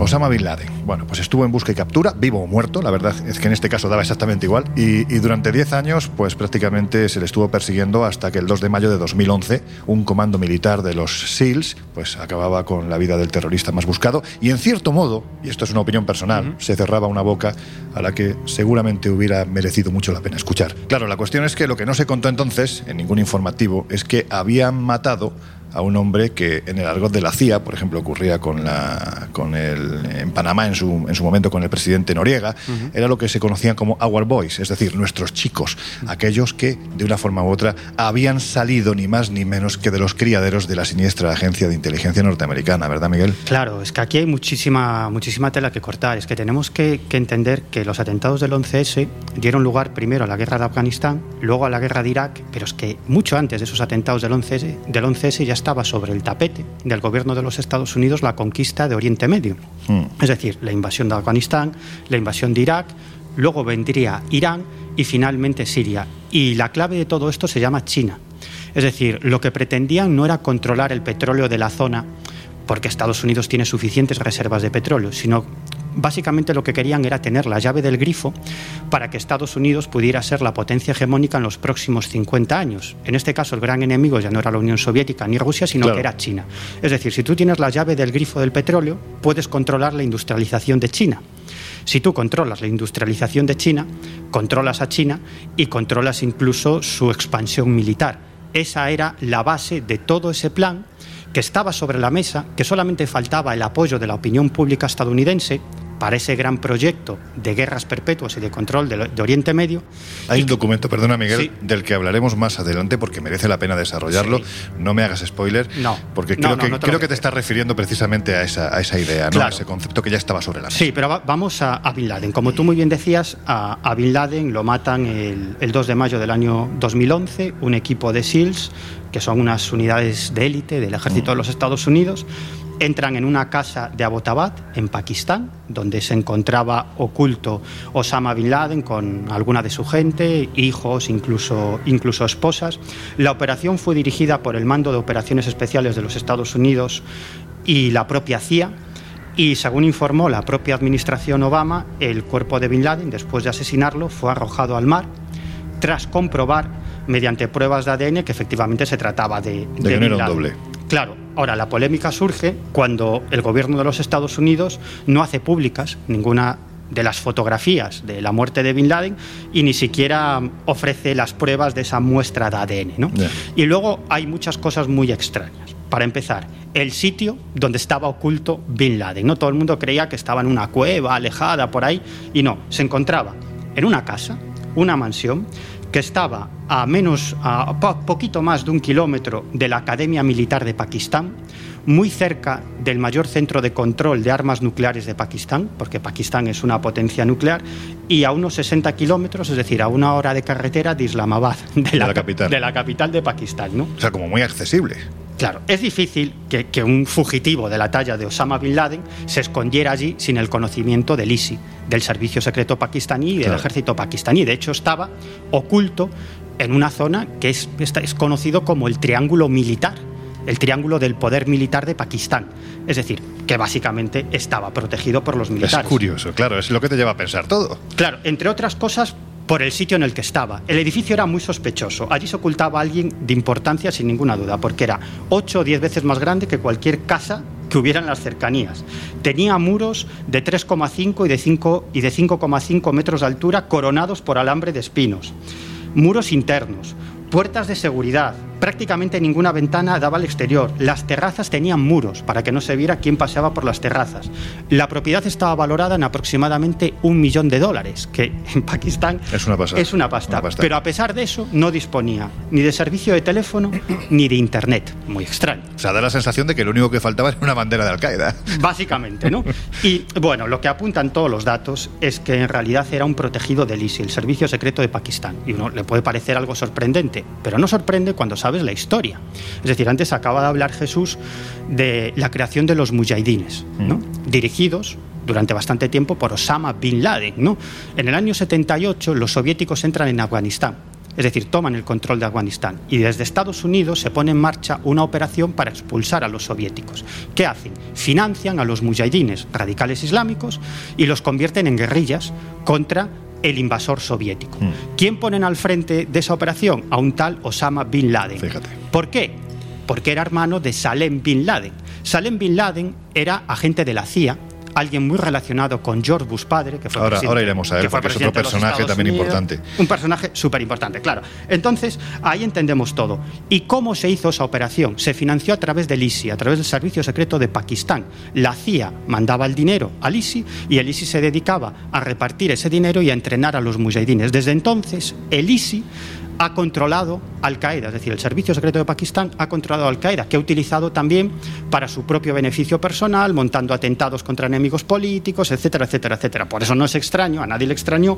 Osama Bin Laden. Bueno, pues estuvo en busca y captura, vivo o muerto, la verdad es que en este caso daba exactamente igual, y, y durante 10 años pues prácticamente se le estuvo persiguiendo hasta que el 2 de mayo de 2011 un comando militar de los SEALs pues acababa con la vida del terrorista más buscado y en cierto modo, y esto es una opinión personal, uh -huh. se cerraba una boca a la que seguramente hubiera merecido mucho la pena escuchar. Claro, la cuestión es que lo que no se contó entonces en ningún informativo es que habían matado a un hombre que en el argot de la CIA, por ejemplo, ocurría con, la, con el, en Panamá en su, en su momento con el presidente Noriega, uh -huh. era lo que se conocían como Our Boys, es decir, nuestros chicos, uh -huh. aquellos que de una forma u otra habían salido ni más ni menos que de los criaderos de la siniestra agencia de inteligencia norteamericana, ¿verdad, Miguel? Claro, es que aquí hay muchísima, muchísima tela que cortar. Es que tenemos que, que entender que los atentados del 11S dieron lugar primero a la guerra de Afganistán, luego a la guerra de Irak, pero es que mucho antes de esos atentados del 11S, del 11S ya estaba sobre el tapete del gobierno de los Estados Unidos la conquista de Oriente Medio. Hmm. Es decir, la invasión de Afganistán, la invasión de Irak, luego vendría Irán y finalmente Siria. Y la clave de todo esto se llama China. Es decir, lo que pretendían no era controlar el petróleo de la zona, porque Estados Unidos tiene suficientes reservas de petróleo, sino básicamente lo que querían era tener la llave del grifo para que Estados Unidos pudiera ser la potencia hegemónica en los próximos 50 años. En este caso, el gran enemigo ya no era la Unión Soviética ni Rusia, sino Claro. que era China. Es decir, si tú tienes la llave del grifo del petróleo, puedes controlar la industrialización de China. Si tú controlas la industrialización de China, controlas a China y controlas incluso su expansión militar. Esa era la base de todo ese plan que estaba sobre la mesa, que solamente faltaba el apoyo de la opinión pública estadounidense para ese gran proyecto de guerras perpetuas y de control de, de Oriente Medio. Hay un documento, perdona Miguel, Sí. del que hablaremos más adelante porque merece la pena desarrollarlo. No me hagas spoiler, No. porque creo, no, que, no te lo creo que te estás refiriendo precisamente a esa, a esa idea, ¿no? Claro. a ese concepto que ya estaba sobre la mesa. Sí, pero va- vamos a, a Bin Laden. Como tú muy bien decías, a, a Bin Laden lo matan el, el 2 de mayo del año 2011, un equipo de SEALs, que son unas unidades de élite del ejército de los Estados Unidos, entran en una casa de Abbottabad, en Pakistán, donde se encontraba oculto Osama Bin Laden con alguna de su gente, hijos, incluso, incluso esposas. La operación fue dirigida por el Mando de Operaciones Especiales de los Estados Unidos y la propia CIA. Y según informó la propia administración Obama, el cuerpo de Bin Laden, después de asesinarlo, fue arrojado al mar tras comprobar mediante pruebas de ADN que efectivamente se trataba de, De que no Bin era un Laden. doble. Claro, ahora la polémica surge cuando el gobierno de los Estados Unidos no hace públicas ninguna de las fotografías de la muerte de Bin Laden y ni siquiera ofrece las pruebas de esa muestra de ADN. ¿no? Y luego hay muchas cosas muy extrañas. Para empezar, el sitio donde estaba oculto Bin Laden. No todo el mundo creía que estaba en una cueva alejada por ahí y no, se encontraba en una casa, una mansión que estaba a menos a po- poquito más de un kilómetro de la Academia Militar de Pakistán, muy cerca del mayor centro de control de armas nucleares de Pakistán, porque Pakistán es una potencia nuclear, y a unos 60 kilómetros, es decir, a una hora de carretera de Islamabad, de la, la capital. de la capital de Pakistán, ¿no? O sea, como muy accesible. Claro, es difícil que, que un fugitivo de la talla de Osama Bin Laden se escondiera allí sin el conocimiento del ISI, del Servicio Secreto Pakistaní y del Claro. Ejército Pakistaní. De hecho, estaba oculto en una zona que es, es conocido como el Triángulo Militar, el Triángulo del Poder Militar de Pakistán. Es decir, que básicamente estaba protegido por los militares. Es curioso, claro, es lo que te lleva a pensar todo. Claro, entre otras cosas, por el sitio en el que estaba. El edificio era muy sospechoso. Allí se ocultaba alguien de importancia sin ninguna duda, porque era 8 o 10 veces más grande que cualquier casa que hubiera en las cercanías. Tenía muros de 3,5 y de 5 y de 5,5 metros de altura coronados por alambre de espinos. Muros internos, puertas de seguridad. Prácticamente ninguna ventana daba al exterior. Las terrazas tenían muros para que no se viera quién paseaba por las terrazas. La propiedad estaba valorada en aproximadamente un millón de dólares, que en Pakistán Es una pasada. es una pasta. Una pasta. Pero a pesar de eso, no disponía ni de servicio de teléfono ni de internet. Muy extraño. O sea, da la sensación de que lo único que faltaba era una bandera de Al-Qaeda. Básicamente, ¿no? Y bueno, lo que apuntan todos los datos es que en realidad era un protegido del ISI, el Servicio Secreto de Pakistán. Y uno le puede parecer algo sorprendente, pero no sorprende cuando sabes la historia. Es decir, antes acaba de hablar Jesús de la creación de los mujahidines, ¿no? Dirigidos durante bastante tiempo por Osama Bin Laden, ¿no? En el año 78 los soviéticos entran en Afganistán. Es decir, toman el control de Afganistán y desde Estados Unidos se pone en marcha una operación para expulsar a los soviéticos. ¿Qué hacen? Financian a los mujahidines radicales islámicos y los convierten en guerrillas contra el invasor soviético. ¿Quién ponen al frente de esa operación? A un tal Osama Bin Laden. ¿Por qué? Porque era hermano de Salem Bin Laden. Salem Bin Laden era agente de la CIA, alguien muy relacionado con George Bush padre, que fue Ahora, presidente- ahora iremos a él, porque es otro personaje también Unidos. importante. Un personaje súper importante, claro. Entonces, ahí entendemos todo. ¿Y cómo se hizo esa operación? Se financió a través del ISI, a través del Servicio Secreto de Pakistán. La CIA mandaba el dinero al ISI y el ISI se dedicaba a repartir ese dinero y a entrenar a los mujahidines. Desde entonces, el ISI ha controlado Al-Qaeda, es decir, el Servicio Secreto de Pakistán ha controlado Al-Qaeda, que ha utilizado también para su propio beneficio personal, montando atentados contra enemigos políticos, etcétera, etcétera, etcétera. Por eso no es extraño, a nadie le extrañó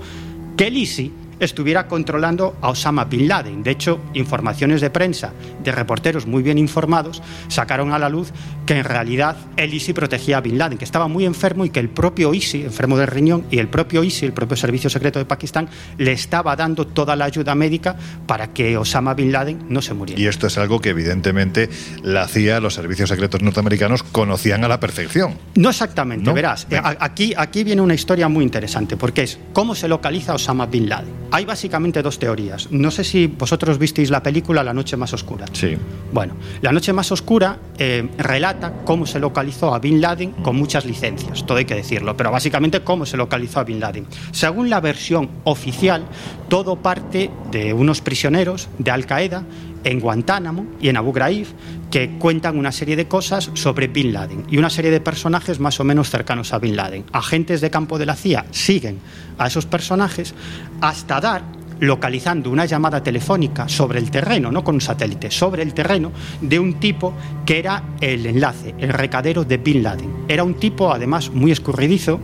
que el ISI estuviera controlando a Osama Bin Laden. De hecho, informaciones de prensa de reporteros muy bien informados sacaron a la luz que en realidad el ISI protegía a Bin Laden, que estaba muy enfermo y que el propio ISI, enfermo del riñón, y el propio ISI, el propio Servicio Secreto de Pakistán, le estaba dando toda la ayuda médica para que Osama Bin Laden no se muriera. Y esto es algo que evidentemente la CIA, los servicios secretos norteamericanos, conocían a la perfección. No exactamente, verás. Aquí, aquí viene una historia muy interesante, porque es cómo se localiza Osama Bin Laden. Hay básicamente dos teorías. No sé si vosotros visteis la película La Noche Más Oscura. Sí. Bueno, La Noche Más Oscura eh, relata cómo se localizó a Bin Laden con muchas licencias, todo hay que decirlo, pero básicamente cómo se localizó a Bin Laden. Según la versión oficial, todo parte de unos prisioneros de Al Qaeda en Guantánamo y en Abu Ghraib que cuentan una serie de cosas sobre Bin Laden y una serie de personajes más o menos cercanos a Bin Laden. Agentes de campo de la CIA siguen a esos personajes hasta dar localizando una llamada telefónica sobre el terreno, no con un satélite, sobre el terreno de un tipo que era el enlace, el recadero de Bin Laden. Era un tipo además muy escurridizo,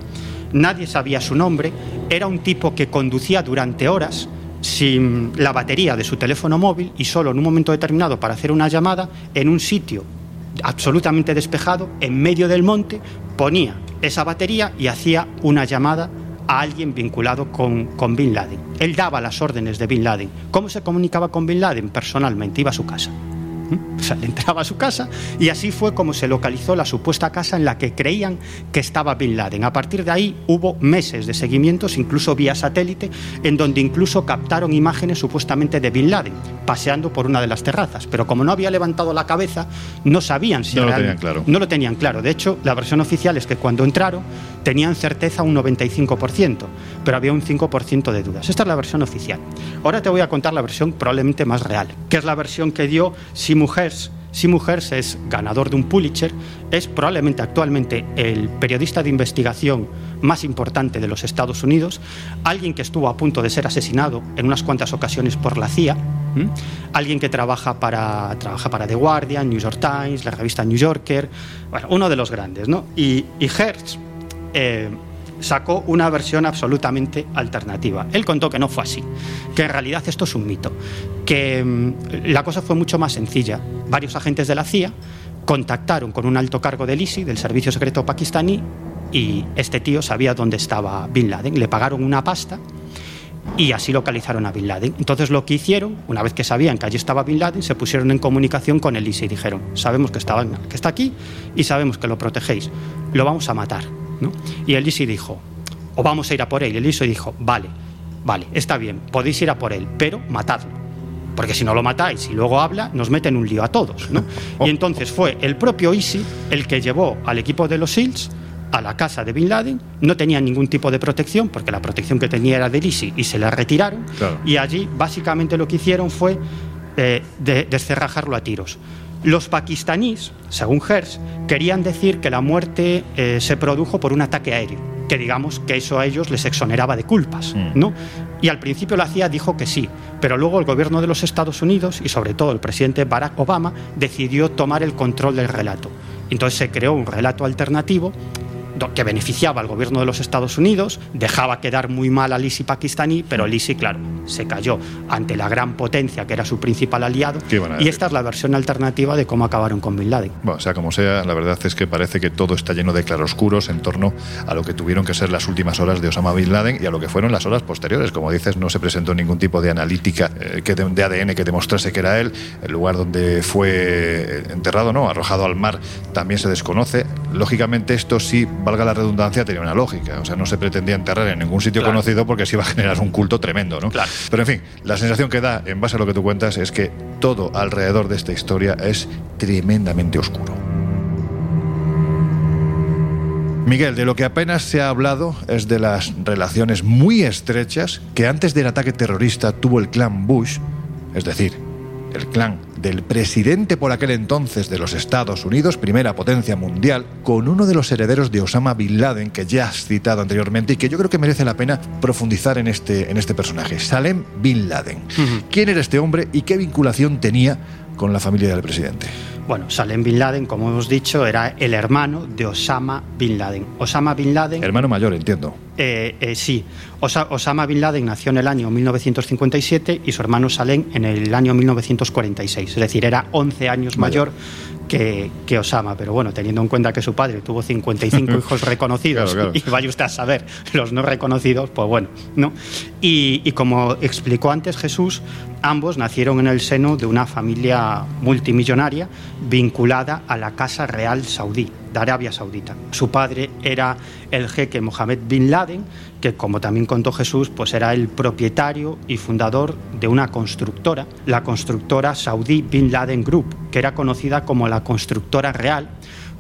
nadie sabía su nombre, era un tipo que conducía durante horas sin la batería de su teléfono móvil y solo en un momento determinado para hacer una llamada en un sitio absolutamente despejado, en medio del monte, ponía esa batería y hacía una llamada a alguien vinculado con, con Bin Laden. Él daba las órdenes de Bin Laden. ¿Cómo se comunicaba con Bin Laden? Personalmente, iba a su casa. O sea, le entraba a su casa y así fue como se localizó la supuesta casa en la que creían que estaba Bin Laden. A partir de ahí hubo meses de seguimientos, incluso vía satélite, en donde incluso captaron imágenes supuestamente de Bin Laden paseando por una de las terrazas. Pero como no había levantado la cabeza, no sabían si no lo tenían claro. No lo tenían claro. De hecho, la versión oficial es que cuando entraron tenían certeza un 95%, pero había un 5% de dudas. Esta es la versión oficial. Ahora te voy a contar la versión probablemente más real, que es la versión que dio Simu Hers. Simu Hers es ganador de un Pulitzer, es probablemente actualmente el periodista de investigación más importante de los Estados Unidos, alguien que estuvo a punto de ser asesinado en unas cuantas ocasiones por la CIA, alguien que trabaja para, trabaja para The Guardian, New York Times, la revista New Yorker, bueno, uno de los grandes, ¿no? Y, y Hertz eh, sacó una versión absolutamente alternativa. Él contó que no fue así, que en realidad esto es un mito, que mm, la cosa fue mucho más sencilla. Varios agentes de la CIA contactaron con un alto cargo del ISI, del Servicio Secreto Pakistaní, y este tío sabía dónde estaba Bin Laden. Le pagaron una pasta y así localizaron a Bin Laden. Entonces lo que hicieron, una vez que sabían que allí estaba Bin Laden, se pusieron en comunicación con el ISI y dijeron, sabemos que, estaba, que está aquí y sabemos que lo protegéis, lo vamos a matar. Y el ISI dijo, o vamos a ir a por él. Y dijo, vale, vale, está bien, podéis ir a por él, pero matadlo. Porque si no lo matáis y luego habla, nos meten un lío a todos. Y entonces fue el propio ISI el que llevó al equipo de los SEALs a la casa de Bin Laden, no tenía ningún tipo de protección, porque la protección que tenía era del ISI y se la retiraron. Y allí básicamente lo que hicieron fue eh, descerrajarlo a tiros. Los pakistaníes, según Hersh, querían decir que la muerte eh, se produjo por un ataque aéreo, que digamos que eso a ellos les exoneraba de culpas, Mm. ¿no? Y al principio la CIA dijo que sí, pero luego el gobierno de los Estados Unidos y sobre todo el presidente Barack Obama decidió tomar el control del relato. Entonces se creó un relato alternativo que beneficiaba al gobierno de los Estados Unidos, dejaba quedar muy mal al ISI pakistaní, pero el ISI, claro, se cayó ante la gran potencia que era su principal aliado. ¿Qué iban a Y esta es la versión alternativa de cómo acabaron con Bin Laden. Bueno, sea como sea, la verdad es que parece que todo está lleno de claroscuros en torno a lo que tuvieron que ser las últimas horas de Osama Bin Laden y a lo que fueron las horas posteriores. Como dices, no se presentó ningún tipo de analítica eh, que de, de ADN que demostrase que era él. El lugar donde fue eh, enterrado, no, arrojado al mar, también se desconoce. Lógicamente, esto sí, valga la redundancia, tenía una lógica. O sea, no se pretendía enterrar en ningún sitio Claro. conocido porque se iba a generar un culto tremendo, ¿no? Claro. Pero en fin, la sensación que da, en base a lo que tú cuentas, es que todo alrededor de esta historia es tremendamente oscuro. Miguel, de lo que apenas se ha hablado es de las relaciones muy estrechas que antes del ataque terrorista tuvo el clan Bush, es decir, el clan del presidente por aquel entonces de los Estados Unidos, primera potencia mundial, con uno de los herederos de Osama Bin Laden, que ya has citado anteriormente y que yo creo que merece la pena profundizar en este, en este personaje, Salem Bin Laden. ¿Quién era este hombre y qué vinculación tenía con la familia del presidente? Bueno, Salem Bin Laden, como hemos dicho, era el hermano de Osama Bin Laden. Osama Bin Laden... Hermano mayor, entiendo. Eh, eh, sí, Osa- Osama Bin Laden nació en el año 1957 y su hermano Salem en el año 1946. Es decir, era 11 años mayor que, que Osama. Pero bueno, teniendo en cuenta que su padre tuvo 55 hijos reconocidos Claro, claro. y vaya usted a saber los no reconocidos, pues bueno, ¿no? Y, y como explicó antes Jesús, ambos nacieron en el seno de una familia multimillonaria vinculada a la Casa Real Saudí, de Arabia Saudita. Su padre era el jeque Mohammed bin Laden, que como también contó Jesús, pues era el propietario y fundador de una constructora, la constructora Saudí Bin Laden Group, que era conocida como la constructora real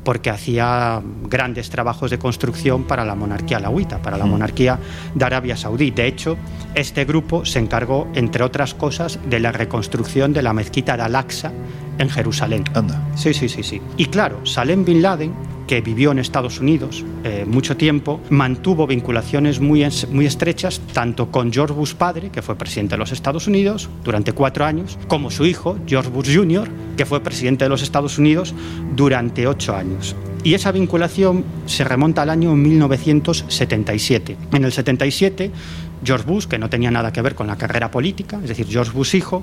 porque hacía grandes trabajos de construcción para la monarquía alawita, para la monarquía de Arabia Saudí. De hecho, este grupo se encargó, entre otras cosas, de la reconstrucción de la mezquita de Al-Aqsa en Jerusalén. Anda. Sí, sí, sí, sí. Y claro, Salem Bin Laden, que vivió en Estados Unidos eh, mucho tiempo, mantuvo vinculaciones muy, muy estrechas tanto con George Bush padre, que fue presidente de los Estados Unidos durante cuatro años, como su hijo, George Bush Jr., que fue presidente de los Estados Unidos durante ocho años. Y esa vinculación se remonta al año 1977. En el 77, George Bush, que no tenía nada que ver con la carrera política, es decir, George Bush hijo,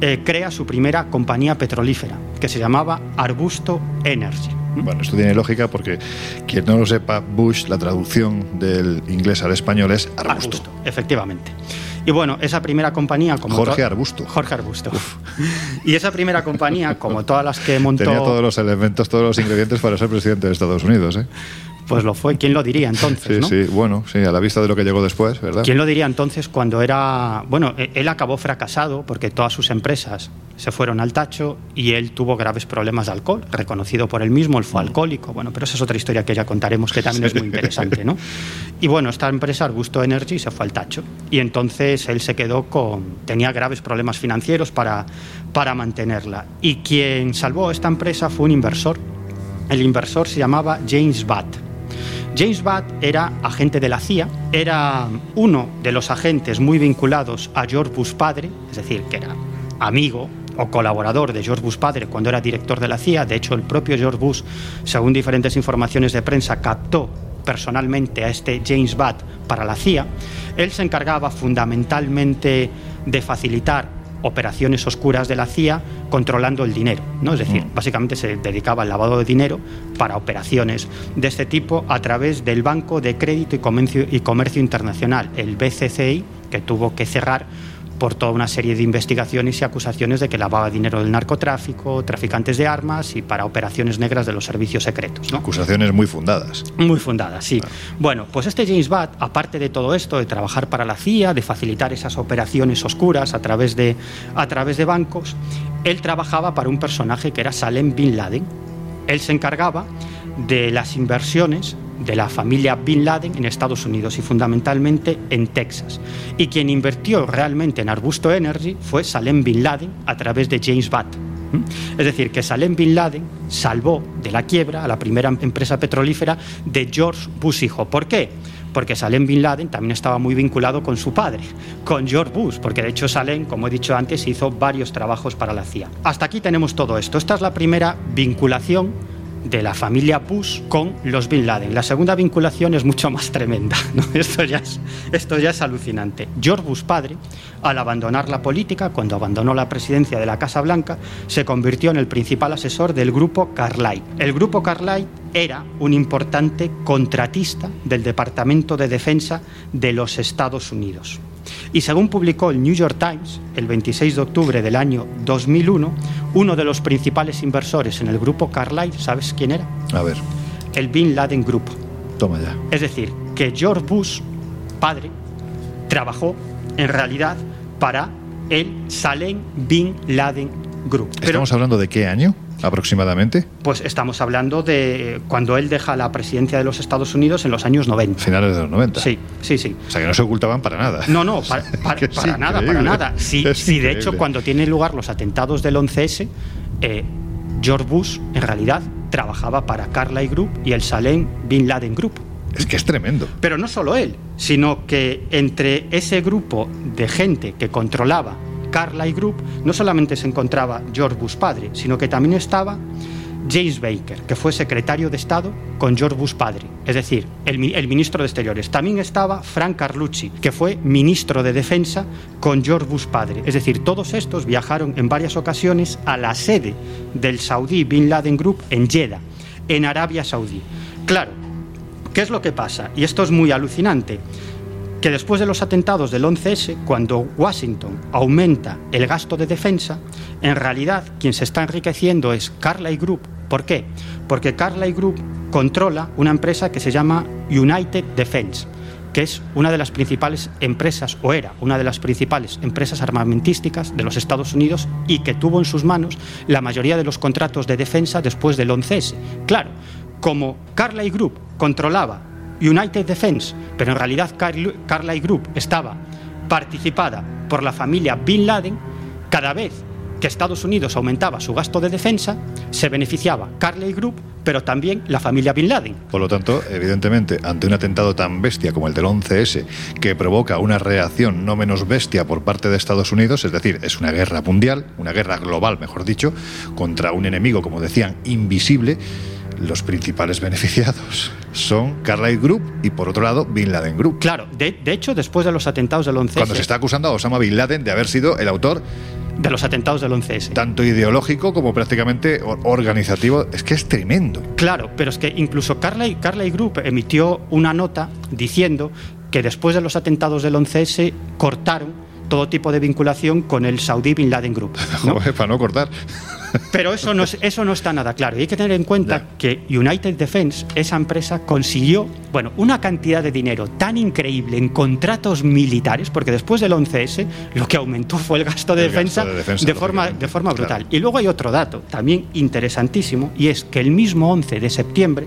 eh, crea su primera compañía petrolífera, que se llamaba Arbusto Energy. Bueno, esto tiene lógica porque quien no lo sepa, Bush, la traducción del inglés al español es arbusto. Efectivamente. Y bueno, esa primera compañía como Jorge to- Arbusto. Jorge Arbusto. y esa primera compañía, como todas las que montó, Tenía todos los elementos, todos los ingredientes para ser presidente de Estados Unidos, ¿eh? Pues lo fue. ¿Quién lo diría entonces? Sí, no? sí, bueno, sí, a la vista de lo que llegó después, ¿verdad? ¿Quién lo diría entonces cuando era... Bueno, e- él acabó fracasado porque todas sus empresas se fueron al tacho y él tuvo graves problemas de alcohol, reconocido por él mismo, él fue alcohólico. Bueno, pero esa es otra historia que ya contaremos que también es muy interesante, ¿no? Y bueno, esta empresa, Arbusto Energy, se fue al tacho. Y entonces él se quedó con... Tenía graves problemas financieros para, para mantenerla. Y quien salvó esta empresa fue un inversor. El inversor se llamaba James Butt. James Butt era agente de la CIA, era uno de los agentes muy vinculados a George Bush padre, es decir, que era amigo o colaborador de George Bush padre cuando era director de la CIA. De hecho, el propio George Bush, según diferentes informaciones de prensa, captó personalmente a este James Butt para la CIA. Él se encargaba fundamentalmente de facilitar operaciones oscuras de la CIA controlando el dinero, ¿no? Es decir, básicamente se dedicaba al lavado de dinero para operaciones de este tipo a través del Banco de Crédito y Comercio, y Comercio Internacional, el BCCI, que tuvo que cerrar por toda una serie de investigaciones y acusaciones de que lavaba dinero del narcotráfico, traficantes de armas y para operaciones negras de los servicios secretos. ¿no? Acusaciones muy fundadas. Muy fundada, sí. Bueno, pues este James Butt, aparte de todo esto, de trabajar para la CIA, de facilitar esas operaciones oscuras a través de, a través de bancos, él trabajaba para un personaje que era Salem Bin Laden. Él se encargaba de las inversiones de la familia Bin Laden en Estados Unidos y fundamentalmente en Texas. Y quien invirtió realmente en Arbusto Energy fue Salem Bin Laden a través de James Butt. ¿Mm? Es decir, que Salem Bin Laden salvó de la quiebra a la primera empresa petrolífera de George Bush hijo. ¿Por qué? Porque Salem Bin Laden también estaba muy vinculado con su padre, con George Bush, porque de hecho Salem, como he dicho antes, hizo varios trabajos para la CIA. Hasta aquí tenemos todo esto. Esta es la primera vinculación de la familia Bush con los Bin Laden. La segunda vinculación es mucho más tremenda. ¿no? Esto, ya es, esto ya es alucinante. George Bush padre, al abandonar la política, cuando abandonó la presidencia de la Casa Blanca, se convirtió en el principal asesor del grupo Carlyle. El grupo Carlyle era un importante contratista del Departamento de Defensa de los Estados Unidos. Y según publicó el New York Times el 26 de octubre del año 2001, uno de los principales inversores en el grupo Carlyle, ¿sabes quién era? A ver, El Bin Laden Group. toma ya. Es decir, que George Bush, padre, trabajó en realidad para el Salem Bin Laden Group. Pero ¿Estamos hablando de qué año aproximadamente? pues estamos hablando de cuando él deja la presidencia de los Estados Unidos en los años 90. Finales de los 90. Sí, sí, sí. O sea que no se ocultaban para nada. No, no, para, para- para nada, para nada. Es si de hecho cuando tienen lugar los atentados del 11S, eh, George Bush en realidad trabajaba para Carlyle Group y el Salem Bin Laden Group. Es que es tremendo. Pero no solo él, sino que entre ese grupo de gente que controlaba Carlyle Group no solamente se encontraba George Bush padre, sino que también estaba James Baker, que fue secretario de Estado con George Bush padre, es decir, el, mi- el ministro de Exteriores. También estaba Frank Carlucci, que fue ministro de Defensa con George Bush padre. Es decir, todos estos viajaron en varias ocasiones a la sede del Saudí Bin Laden Group en Jeddah, en Arabia Saudí. Claro, ¿qué es lo que pasa? Y esto es muy alucinante que después de los atentados del 11S, cuando Washington aumenta el gasto de defensa, en realidad quien se está enriqueciendo es Carlyle Group. ¿Por qué? Porque Carlyle Group controla una empresa que se llama United Defense, que es una de las principales empresas, o era una de las principales empresas armamentísticas de los Estados Unidos y que tuvo en sus manos la mayoría de los contratos de defensa después del 11S. Claro, como Carlyle Group controlaba United Defense, pero en realidad Carl- Carlyle Group estaba participada por la familia Bin Laden, cada vez que Estados Unidos aumentaba su gasto de defensa, se beneficiaba Carlyle Group, pero también la familia Bin Laden. Por lo tanto, evidentemente, ante un atentado tan bestia como el del 11S, que provoca una reacción no menos bestia por parte de Estados Unidos, es decir, es una guerra mundial, una guerra global, mejor dicho, contra un enemigo, como decían, invisible, los principales beneficiados son Carlyle Group y, por otro lado, Bin Laden Group. Claro, de, de hecho, después de los atentados del 11S... Cuando se está acusando a Osama Bin Laden de haber sido el autor de los atentados del 11S. Tanto ideológico como prácticamente or- organizativo. Es que es tremendo. Claro, pero es que incluso Carlyle, Carlyle Group emitió una nota diciendo que después de los atentados del 11S cortaron todo tipo de vinculación con el Saudí Bin Laden Group. ¿no? Joder, para no cortar. Pero eso no, es- eso no está nada claro. Y hay que tener en cuenta que United Defense, esa empresa, consiguió bueno, una cantidad de dinero tan increíble en contratos militares, porque después del 11S lo que aumentó fue el gasto de El gasto defensa, de defensa, de, forma, de forma brutal. claro. Y luego hay otro dato también interesantísimo, y es que el mismo 11 de septiembre,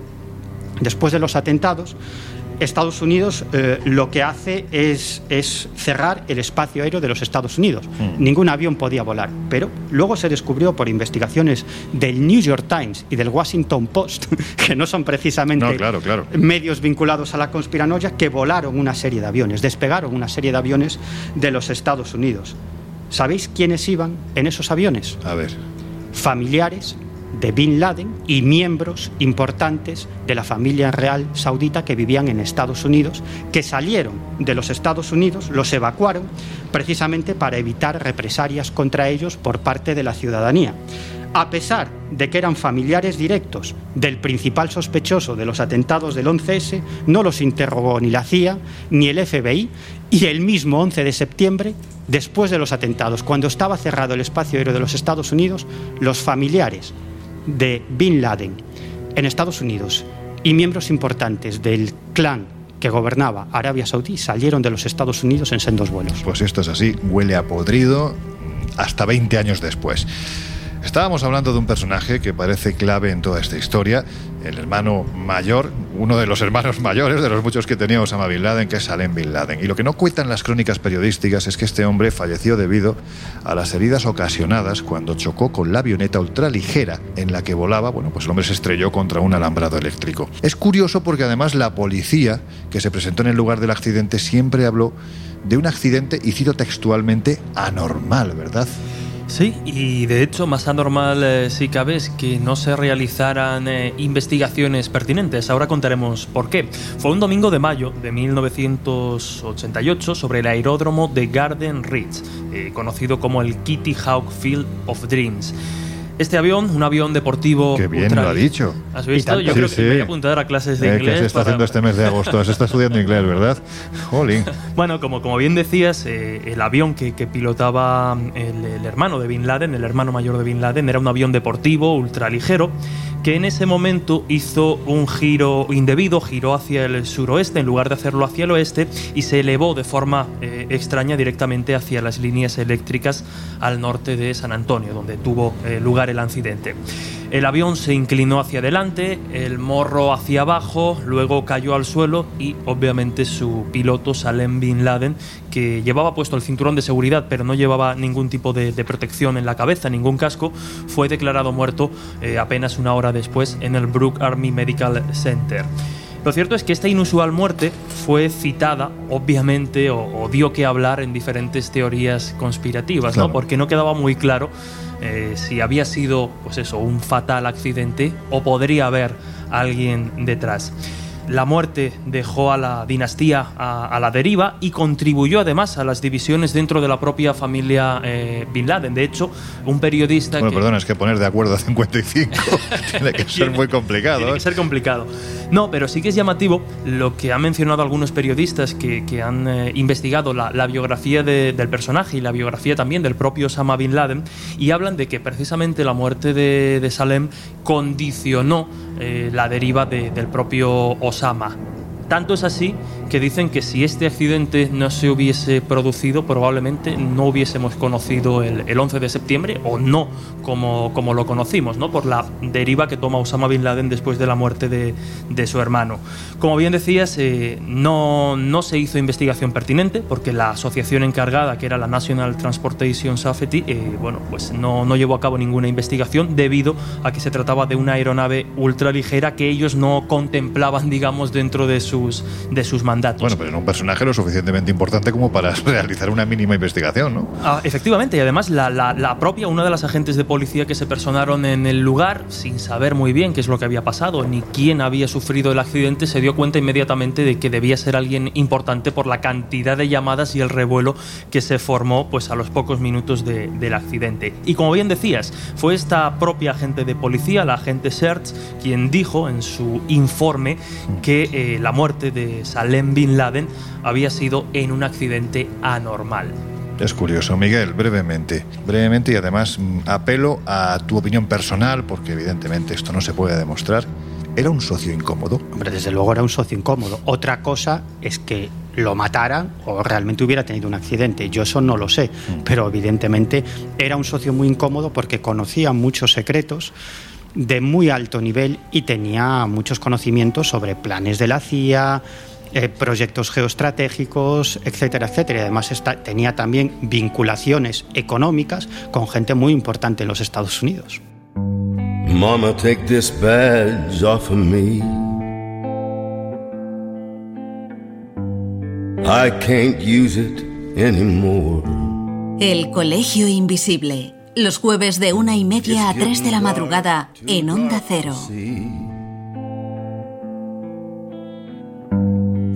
después de los atentados, Estados Unidos eh, lo que hace es, es cerrar el espacio aéreo de los Estados Unidos. Mm. Ningún avión podía volar. Pero luego se descubrió por investigaciones del New York Times y del Washington Post, que no son precisamente No, claro, claro. medios vinculados a la conspiranoia, que volaron una serie de aviones, despegaron una serie de aviones de los Estados Unidos. ¿Sabéis quiénes iban en esos aviones? A ver. familiares de Bin Laden y miembros importantes de la familia real saudita que vivían en Estados Unidos, que salieron de los Estados Unidos, los evacuaron precisamente para evitar represalias contra ellos por parte de la ciudadanía. A pesar de que eran familiares directos del principal sospechoso de los atentados del 11S, no los interrogó ni la CIA ni el FBI y el mismo 11 de septiembre, después de los atentados, cuando estaba cerrado el espacio aéreo de los Estados Unidos, los familiares de Bin Laden en Estados Unidos y miembros importantes del clan que gobernaba Arabia Saudí salieron de los Estados Unidos en sendos vuelos. Pues esto es así, huele a podrido hasta 20 años después. Estábamos hablando de un personaje que parece clave en toda esta historia, el hermano mayor, uno de los hermanos mayores de los muchos que tenía Osama Bin Laden, que es Salem Bin Laden. Y lo que no cuentan las crónicas periodísticas es que este hombre falleció debido a las heridas ocasionadas cuando chocó con la avioneta ultraligera en la que volaba. Bueno, pues el hombre se estrelló contra un alambrado eléctrico. Es curioso porque además la policía que se presentó en el lugar del accidente siempre habló de un accidente, y cito textualmente, anormal, ¿verdad? Sí, y de hecho, más anormal eh, si cabe es que no se realizaran eh, investigaciones pertinentes. Ahora contaremos por qué. Fue un domingo de mayo de 1988 sobre el aeródromo de Garden Ridge, eh, conocido como el Kitty Hawk Field of Dreams. Este avión, un avión deportivo. Qué bien ultra- lo ha dicho. ¿Has visto? Yo creo Sí, que sí. me voy a apuntar a clases de Eh, inglés. ¿Qué se está para- haciendo este mes de agosto? Se está estudiando inglés, ¿verdad? Jolín. Bueno, como, como bien decías, eh, el avión que, que pilotaba el, el hermano de Bin Laden, el hermano mayor de Bin Laden, era un avión deportivo ultraligero que en ese momento hizo un giro indebido, giró hacia el suroeste en lugar de hacerlo hacia el oeste y se elevó de forma eh, extraña directamente hacia las líneas eléctricas al norte de San Antonio, donde tuvo eh, lugar el accidente. El avión se inclinó hacia adelante, el morro hacia abajo, luego cayó al suelo y obviamente su piloto Salem Bin Laden, que llevaba puesto el cinturón de seguridad pero no llevaba ningún tipo de, protección en la cabeza, ningún casco, fue declarado muerto eh, apenas una hora después en el Brook Army Medical Center. Lo cierto es que esta inusual muerte fue citada, obviamente, o, o dio que hablar en diferentes teorías conspirativas, Claro. ¿no? Porque no quedaba muy claro eh, si había sido, pues eso, un fatal accidente o podría haber alguien detrás. La muerte dejó a la dinastía a, a la deriva y contribuyó además a las divisiones dentro de la propia familia eh, Bin Laden. De hecho, un periodista Bueno, que, perdona, es que poner de acuerdo a 55 tiene que ser muy complicado. tiene ¿eh? que ser complicado. No, pero sí que es llamativo lo que han mencionado algunos periodistas que, que han eh, investigado la, biografía de- del personaje y la biografía también del propio Osama Bin Laden y hablan de que precisamente la muerte de, de Salem condicionó eh, la deriva de- del propio Osama. Tanto es así que dicen que si este accidente no se hubiese producido, probablemente no hubiésemos conocido el, el 11 de septiembre o no como, como lo conocimos, ¿no? por la deriva que toma Osama Bin Laden después de la muerte de, de su hermano. Como bien decías, eh, no, no se hizo investigación pertinente porque la asociación encargada, que era la National Transportation Safety, eh, bueno, pues no, no llevó a cabo ninguna investigación debido a que se trataba de una aeronave ultraligera que ellos no contemplaban, digamos, dentro de sus, de sus mandatos. Bueno, pero era un personaje lo suficientemente importante como para realizar una mínima investigación, ¿no? Ah, efectivamente, y además la, la- la propia, una de las agentes de policía que se personaron en el lugar, sin saber muy bien qué es lo que había pasado ni quién había sufrido el accidente, se dio cuenta inmediatamente de que debía ser alguien importante por la cantidad de llamadas y el revuelo que se formó pues, a los pocos minutos de- del accidente. Y como bien decías, fue esta propia agente de policía, la agente Search, quien dijo en su informe que eh, la muerte de Salem Bin Laden había sido en un accidente anormal. Es curioso, Miguel, brevemente. Brevemente y además mm, apelo a tu opinión personal, porque evidentemente esto no se puede demostrar. ¿Era un socio incómodo? Hombre, desde luego era un socio incómodo. Otra cosa es que lo mataran o realmente hubiera tenido un accidente. Yo eso no lo sé, pero evidentemente era un socio muy incómodo porque conocía muchos secretos de muy alto nivel y tenía muchos conocimientos sobre planes de la CIA, eh, proyectos geoestratégicos, etcétera, etcétera. Y además está- tenía también vinculaciones económicas con gente muy importante en los Estados Unidos. Mama, take this badge off of me. I can't use it anymore. El Colegio Invisible. Los jueves de una y media a tres de la madrugada en Onda Cero.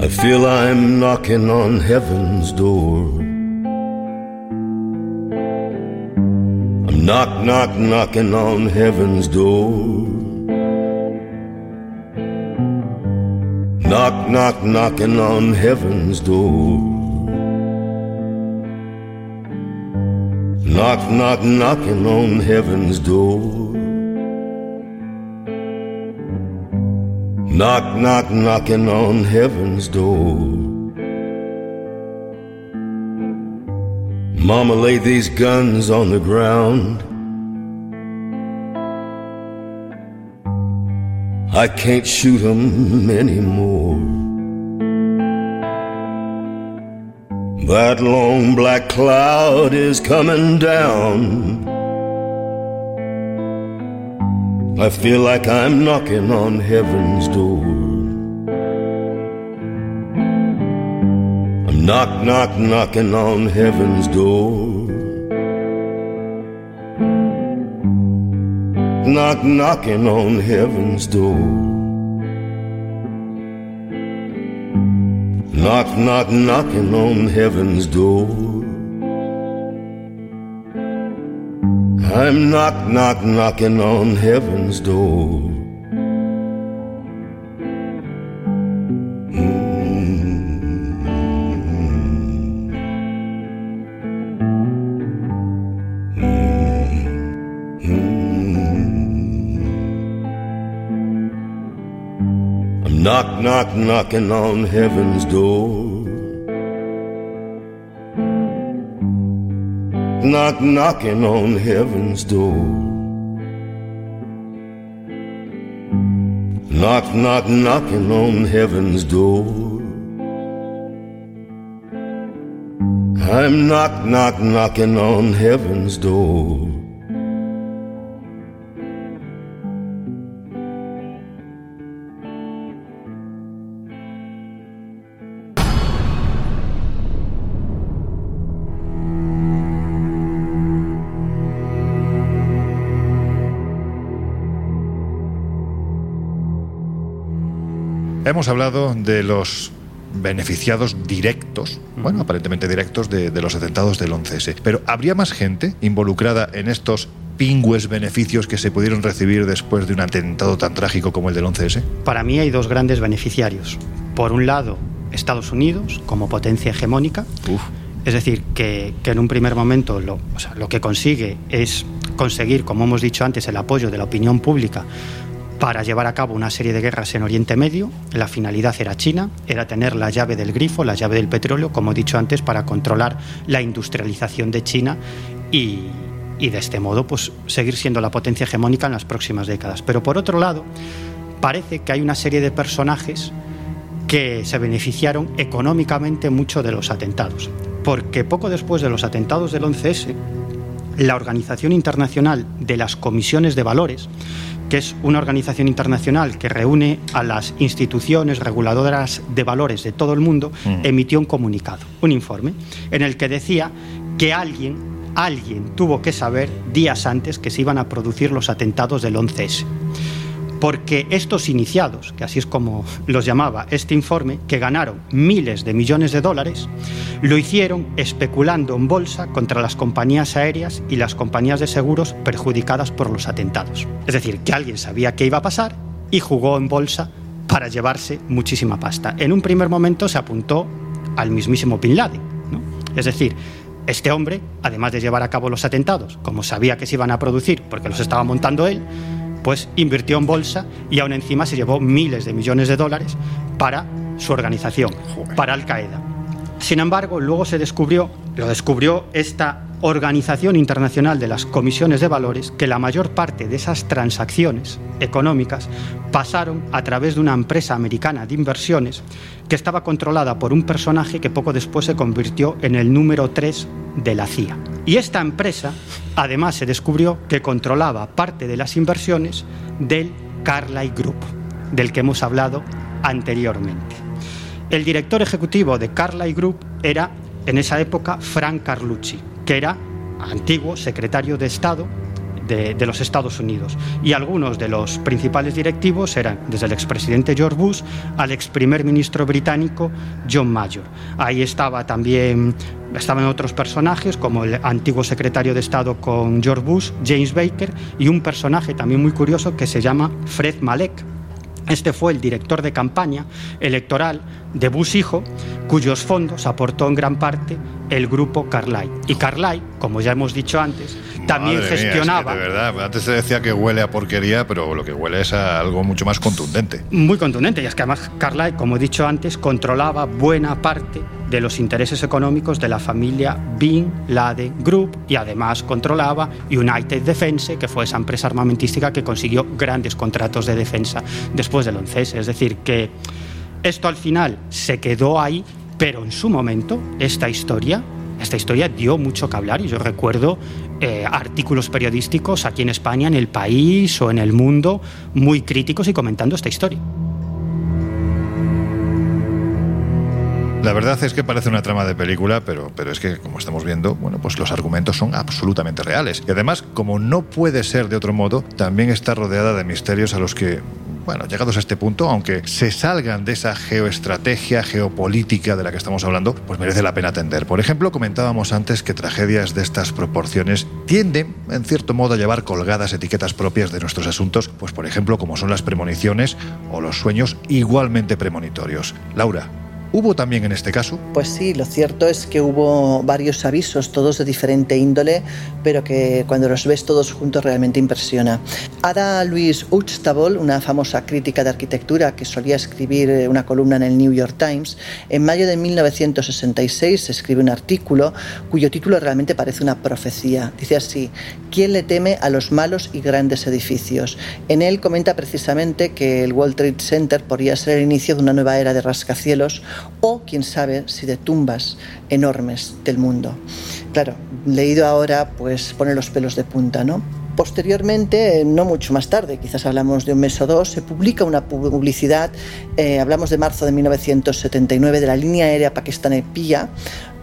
I feel I'm knocking on heaven's door. I'm knock, knock, knocking on heaven's door. Knock, knock, knocking on heaven's door. Knock, knock, knocking on heaven's door. Knock, knock, knocking on heaven's door. Mama, laid these guns on the ground. I can't shoot 'em anymore. That long black cloud is coming down. I feel like I'm knocking on heaven's door. I'm knock, knock, knocking on heaven's door. Knock, knocking on heaven's door. Knock, knock, knocking on heaven's door. I'm knock, knock, knocking on heaven's door. I'm knock, knock, knocking on heaven's door. Knock, knocking on heaven's door. Knock, knock, knocking on heaven's door. I'm knock, knock, knocking on heaven's door. Hemos hablado de los beneficiados directos, bueno, aparentemente directos, de, de los atentados del 11S. Pero ¿habría más gente involucrada en estos pingües beneficios que se pudieron recibir después de un atentado tan trágico como el del 11S? Para mí hay dos grandes beneficiarios. Por un lado, Estados Unidos como potencia hegemónica. Es decir, que, que, en un primer momento lo, o sea, lo que consigue es conseguir, como hemos dicho antes, el apoyo de la opinión pública para llevar a cabo una serie de guerras en Oriente Medio. La finalidad era China, era tener la llave del grifo, la llave del petróleo, como he dicho antes, para controlar la industrialización de China y, y de este modo pues, seguir siendo la potencia hegemónica en las próximas décadas. Pero por otro lado, parece que hay una serie de personajes que se beneficiaron económicamente mucho de los atentados. Porque poco después de los atentados del 11S, la Organización Internacional de las Comisiones de Valores, que es una organización internacional que reúne a las instituciones reguladoras de valores de todo el mundo, mm. emitió un comunicado, un informe, en el que decía que alguien, alguien tuvo que saber días antes que se iban a producir los atentados del 11S porque estos iniciados, que así es como los llamaba este informe, que ganaron miles de millones de dólares, lo hicieron especulando en bolsa contra las compañías aéreas y las compañías de seguros perjudicadas por los atentados. Es decir, que alguien sabía qué iba a pasar y jugó en bolsa para llevarse muchísima pasta. En un primer momento se apuntó al mismísimo Bin Laden. ¿no? Es decir, este hombre, además de llevar a cabo los atentados, como sabía que se iban a producir porque los estaba montando él, pues invirtió en bolsa y aún encima se llevó miles de millones de dólares para su organización, para Al Qaeda. Sin embargo, luego se descubrió, lo descubrió esta Organización Internacional de las Comisiones de Valores, que la mayor parte de esas transacciones económicas pasaron a través de una empresa americana de inversiones que estaba controlada por un personaje que poco después se convirtió en el número 3 de la CIA. Y esta empresa, además, se descubrió que controlaba parte de las inversiones del Carlyle Group, del que hemos hablado anteriormente. El director ejecutivo de Carlyle Group era, en esa época, Frank Carlucci, que era antiguo secretario de Estado de, los Estados Unidos. Y algunos de los principales directivos eran desde el expresidente George Bush al ex primer ministro británico John Major. Ahí estaba también, estaban otros personajes como el antiguo secretario de Estado con George Bush, James Baker, y un personaje también muy curioso que se llama Fred Malek. Este fue el director de campaña electoral de Bush hijo, cuyos fondos aportó en gran parte el grupo Carlyle. Y Carlyle, como ya hemos dicho antes, también Madre gestionaba. Mía, es que de verdad, antes se decía que huele a porquería, pero lo que huele es a algo mucho más contundente. Muy contundente, y es que además Carlyle, como he dicho antes, controlaba buena parte de los intereses económicos de la familia Bin Laden Group y además controlaba United Defense, que fue esa empresa armamentística que consiguió grandes contratos de defensa después del 11 Es decir, que esto al final se quedó ahí, pero en su momento esta historia esta historia dio mucho que hablar y yo recuerdo eh, artículos periodísticos aquí en España, en el país o en el mundo, muy críticos y comentando esta historia. La verdad es que parece una trama de película, pero, pero es que, como estamos viendo, bueno, pues los argumentos son absolutamente reales. Y además, como no puede ser de otro modo, también está rodeada de misterios a los que bueno, llegados a este punto, aunque se salgan de esa geoestrategia, geopolítica de la que estamos hablando, pues merece la pena atender. Por ejemplo, comentábamos antes que tragedias de estas proporciones tienden, en cierto modo, a llevar colgadas etiquetas propias de nuestros asuntos, pues por ejemplo, como son las premoniciones o los sueños igualmente premonitorios. Laura, ¿Hubo también en este caso? Pues sí, lo cierto es que hubo varios avisos, todos de diferente índole, pero que cuando los ves todos juntos realmente impresiona. Ada Louise Huxtable, una famosa crítica de arquitectura que solía escribir una columna en el New York Times, en mayo de 1966 escribe un artículo cuyo título realmente parece una profecía. Dice así, ¿quién le teme a los malos y grandes edificios? En él comenta precisamente que el World Trade Center podría ser el inicio de una nueva era de rascacielos o quién sabe si de tumbas enormes del mundo. Claro, leído ahora pues pone los pelos de punta, ¿no? Posteriormente, no mucho más tarde, quizás hablamos de un mes o dos, se publica una publicidad, eh, hablamos de marzo de 1979, de la línea aérea pakistaní PIA,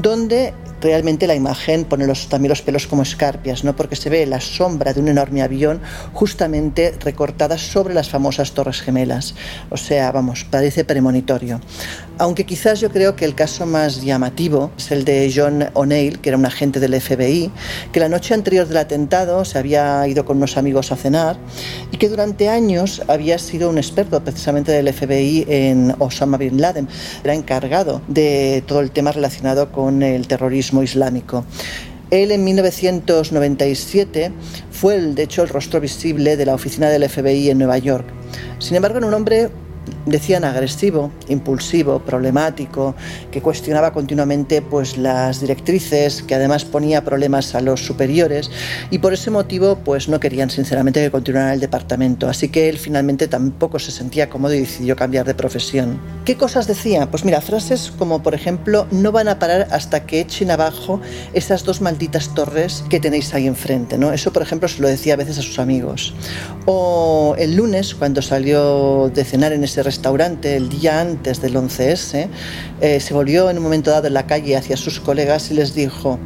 donde realmente la imagen pone los, también los pelos como escarpias, ¿no? porque se ve la sombra de un enorme avión justamente recortada sobre las famosas Torres Gemelas. O sea, vamos, parece premonitorio. Aunque quizás yo creo que el caso más llamativo es el de John O'Neill, que era un agente del FBI, que la noche anterior del atentado se había ido con unos amigos a cenar y que durante años había sido un experto precisamente del FBI en Osama Bin Laden. Era encargado de todo el tema relacionado con el terrorismo islámico. Él en 1997 fue, el, de hecho, el rostro visible de la oficina del FBI en Nueva York. Sin embargo, era un hombre decían agresivo, impulsivo, problemático, que cuestionaba continuamente pues las directrices, que además ponía problemas a los superiores y por ese motivo pues no querían sinceramente que continuara el departamento, así que él finalmente tampoco se sentía cómodo y decidió cambiar de profesión. ¿Qué cosas decía? Pues mira, frases como por ejemplo, no van a parar hasta que echen abajo esas dos malditas torres que tenéis ahí enfrente, ¿no? Eso por ejemplo se lo decía a veces a sus amigos. O el lunes cuando salió de cenar en ese restaurante el día antes del 11S, eh, se volvió en un momento dado en la calle hacia sus colegas y les dijo,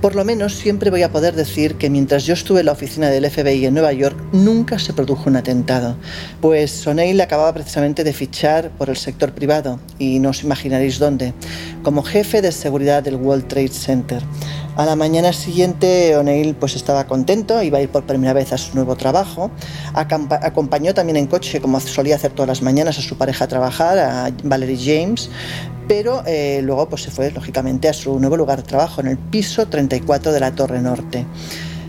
por lo menos siempre voy a poder decir que mientras yo estuve en la oficina del FBI en Nueva York nunca se produjo un atentado, pues O'Neill acababa precisamente de fichar por el sector privado y no os imaginaréis dónde, como jefe de seguridad del World Trade Center. A la mañana siguiente O'Neill pues estaba contento, iba a ir por primera vez a su nuevo trabajo. acompañó también en coche, como solía hacer todas las mañanas, a su pareja a trabajar, a Valerie James, pero eh, luego pues se fue lógicamente a su nuevo lugar de trabajo, en el piso 34 de la Torre Norte.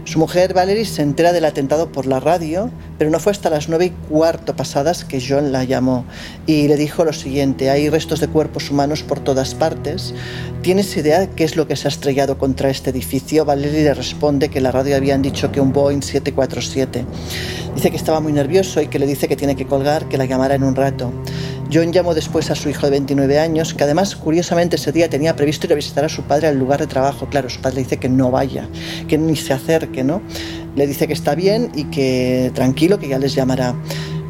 Su mujer Valerie se entera del atentado por la radio, pero no fue hasta las nueve y cuarto pasadas que John la llamó y le dijo lo siguiente, hay restos de cuerpos humanos por todas partes. ¿Tienes idea de qué es lo que se ha estrellado contra este edificio? Valerie le responde que la radio habían dicho que un Boeing 747. Dice que estaba muy nervioso y que le dice que tiene que colgar, que la llamará en un rato. John llamó después a su hijo de 29 años, que además curiosamente ese día tenía previsto ir a visitar a su padre al lugar de trabajo. Claro, su padre le dice que no vaya, que ni se acerque, ¿no? Le dice que está bien y que tranquilo, que ya les llamará.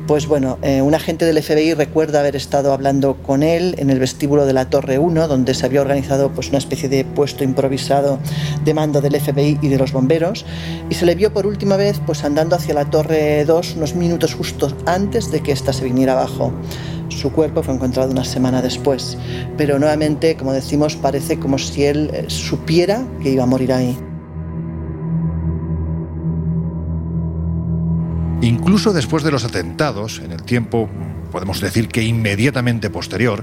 Pues bueno, eh, un agente del FBI recuerda haber estado hablando con él en el vestíbulo de la Torre 1, donde se había organizado pues, una especie de puesto improvisado de mando del FBI y de los bomberos, y se le vio por última vez pues, andando hacia la Torre 2 unos minutos justos antes de que ésta se viniera abajo. Su cuerpo fue encontrado una semana después, pero nuevamente, como decimos, parece como si él eh, supiera que iba a morir ahí. Incluso después de los atentados, en el tiempo, podemos decir que inmediatamente posterior,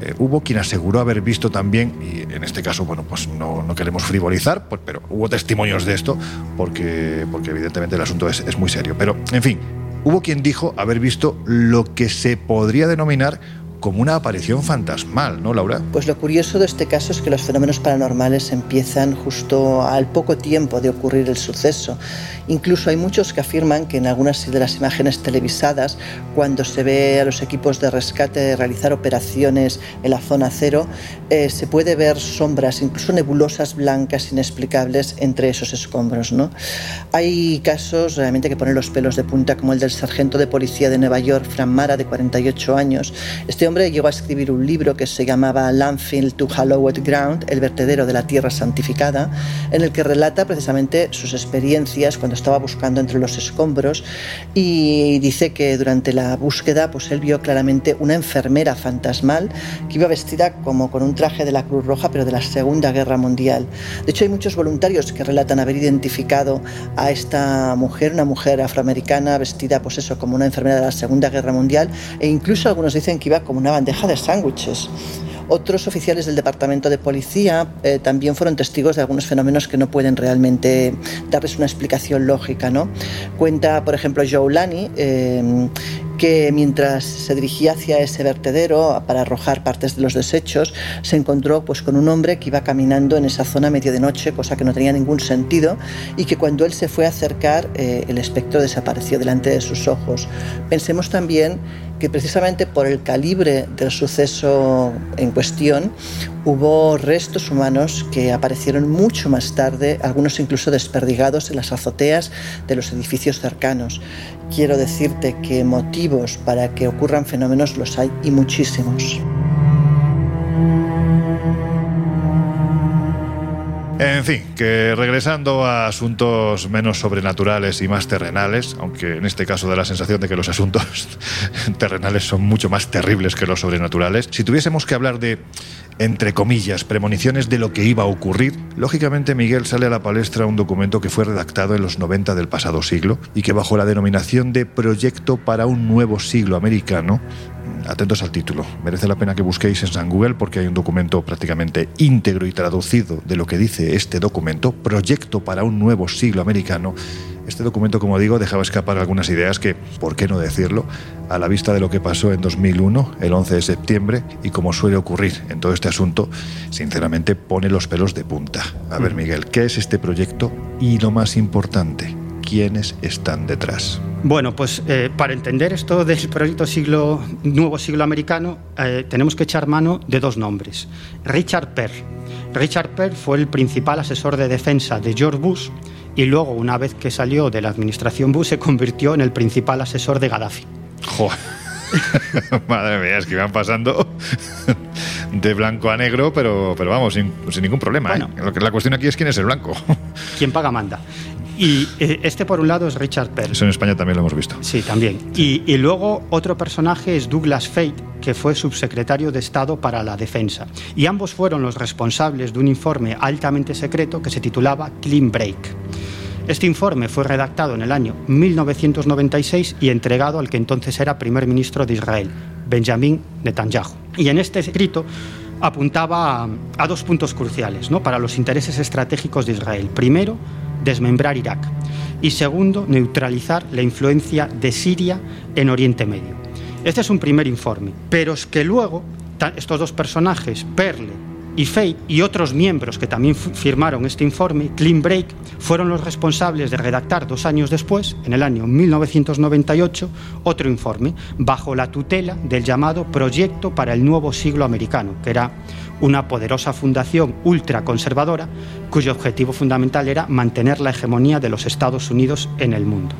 eh, hubo quien aseguró haber visto también, y en este caso, bueno, pues no, queremos frivolizar, pues, pero hubo testimonios de esto, porque, porque evidentemente el asunto es, es muy serio. Pero, en fin, hubo quien dijo haber visto lo que se podría denominar como una aparición fantasmal, ¿no, Laura? Pues lo curioso de este caso es que los fenómenos paranormales empiezan justo al poco tiempo de ocurrir el suceso. Incluso hay muchos que afirman que en algunas de las imágenes televisadas, cuando se ve a los equipos de rescate realizar operaciones en la zona cero, eh, se puede ver sombras, incluso nebulosas blancas inexplicables entre esos escombros. ¿no? Hay casos realmente que ponen los pelos de punta, como el del sargento de policía de Nueva York, Fran Mara, de 48 años. Este hombre llegó a escribir un libro que se llamaba Landfill to Hallowed Ground, el vertedero de la tierra santificada, en el que relata precisamente sus experiencias cuando estaba buscando entre los escombros y dice que durante la búsqueda pues él vio claramente una enfermera fantasmal que iba vestida como con un traje de la Cruz Roja pero de la Segunda Guerra Mundial. De hecho hay muchos voluntarios que relatan haber identificado a esta mujer, una mujer afroamericana vestida pues eso como una enfermera de la Segunda Guerra Mundial e incluso algunos dicen que iba como una bandeja de sándwiches. Otros oficiales del Departamento de Policía eh, también fueron testigos de algunos fenómenos que no pueden realmente darles una explicación lógica. ¿no? Cuenta, por ejemplo, Joe Lani, eh, que mientras se dirigía hacia ese vertedero para arrojar partes de los desechos, se encontró pues, con un hombre que iba caminando en esa zona medio de noche, cosa que no tenía ningún sentido, y que cuando él se fue a acercar, eh, el espectro desapareció delante de sus ojos. Pensemos también que precisamente por el calibre del suceso en cuestión hubo restos humanos que aparecieron mucho más tarde, algunos incluso desperdigados en las azoteas de los edificios cercanos. Quiero decirte que motivos para que ocurran fenómenos los hay y muchísimos. En fin, que regresando a asuntos menos sobrenaturales y más terrenales, aunque en este caso da la sensación de que los asuntos terrenales son mucho más terribles que los sobrenaturales, si tuviésemos que hablar de, entre comillas, premoniciones de lo que iba a ocurrir, lógicamente Miguel sale a la palestra un documento que fue redactado en los 90 del pasado siglo y que bajo la denominación de Proyecto para un Nuevo Siglo Americano atentos al título. Merece la pena que busquéis en San Google porque hay un documento prácticamente íntegro y traducido de lo que dice este documento, Proyecto para un nuevo siglo americano. Este documento, como digo, dejaba escapar algunas ideas que, ¿por qué no decirlo?, a la vista de lo que pasó en 2001, el 11 de septiembre, y como suele ocurrir en todo este asunto, sinceramente pone los pelos de punta. A ver, Miguel, ¿qué es este proyecto? Y lo más importante, ¿quiénes están detrás? Bueno, pues eh, para entender esto del proyecto siglo, Nuevo Siglo Americano, eh, tenemos que echar mano de dos nombres. Richard Perr. Richard Perr fue el principal asesor de defensa de George Bush y luego, una vez que salió de la administración Bush, se convirtió en el principal asesor de Gaddafi. Joder. Madre mía, es que iban pasando de blanco a negro, pero, pero vamos, sin, sin ningún problema. ¿eh? Lo que la cuestión aquí es quién es el blanco. Quien paga manda. Y eh, este por un lado es Richard Perry. Eso en España también lo hemos visto. Sí, también. Y, y, luego otro personaje es Douglas Fate, que fue subsecretario de Estado para la Defensa. Y ambos fueron los responsables de un informe altamente secreto que se titulaba Clean Break. Este informe fue redactado en el año 1996 y entregado al que entonces era primer ministro de Israel, Benjamin Netanyahu. Y en este escrito apuntaba a, dos puntos cruciales ¿no? para los intereses estratégicos de Israel. Primero, desmembrar Irak y segundo, neutralizar la influencia de Siria en Oriente Medio. Este es un primer informe, pero es que luego estos dos personajes, Perle y Fate y otros miembros que también firmaron este informe, Clean Break, fueron los responsables de redactar dos años después, en el año 1998, otro informe bajo la tutela del llamado Proyecto para el Nuevo Siglo Americano, que era una poderosa fundación ultraconservadora cuyo objetivo fundamental era mantener la hegemonía de los Estados Unidos en el mundo.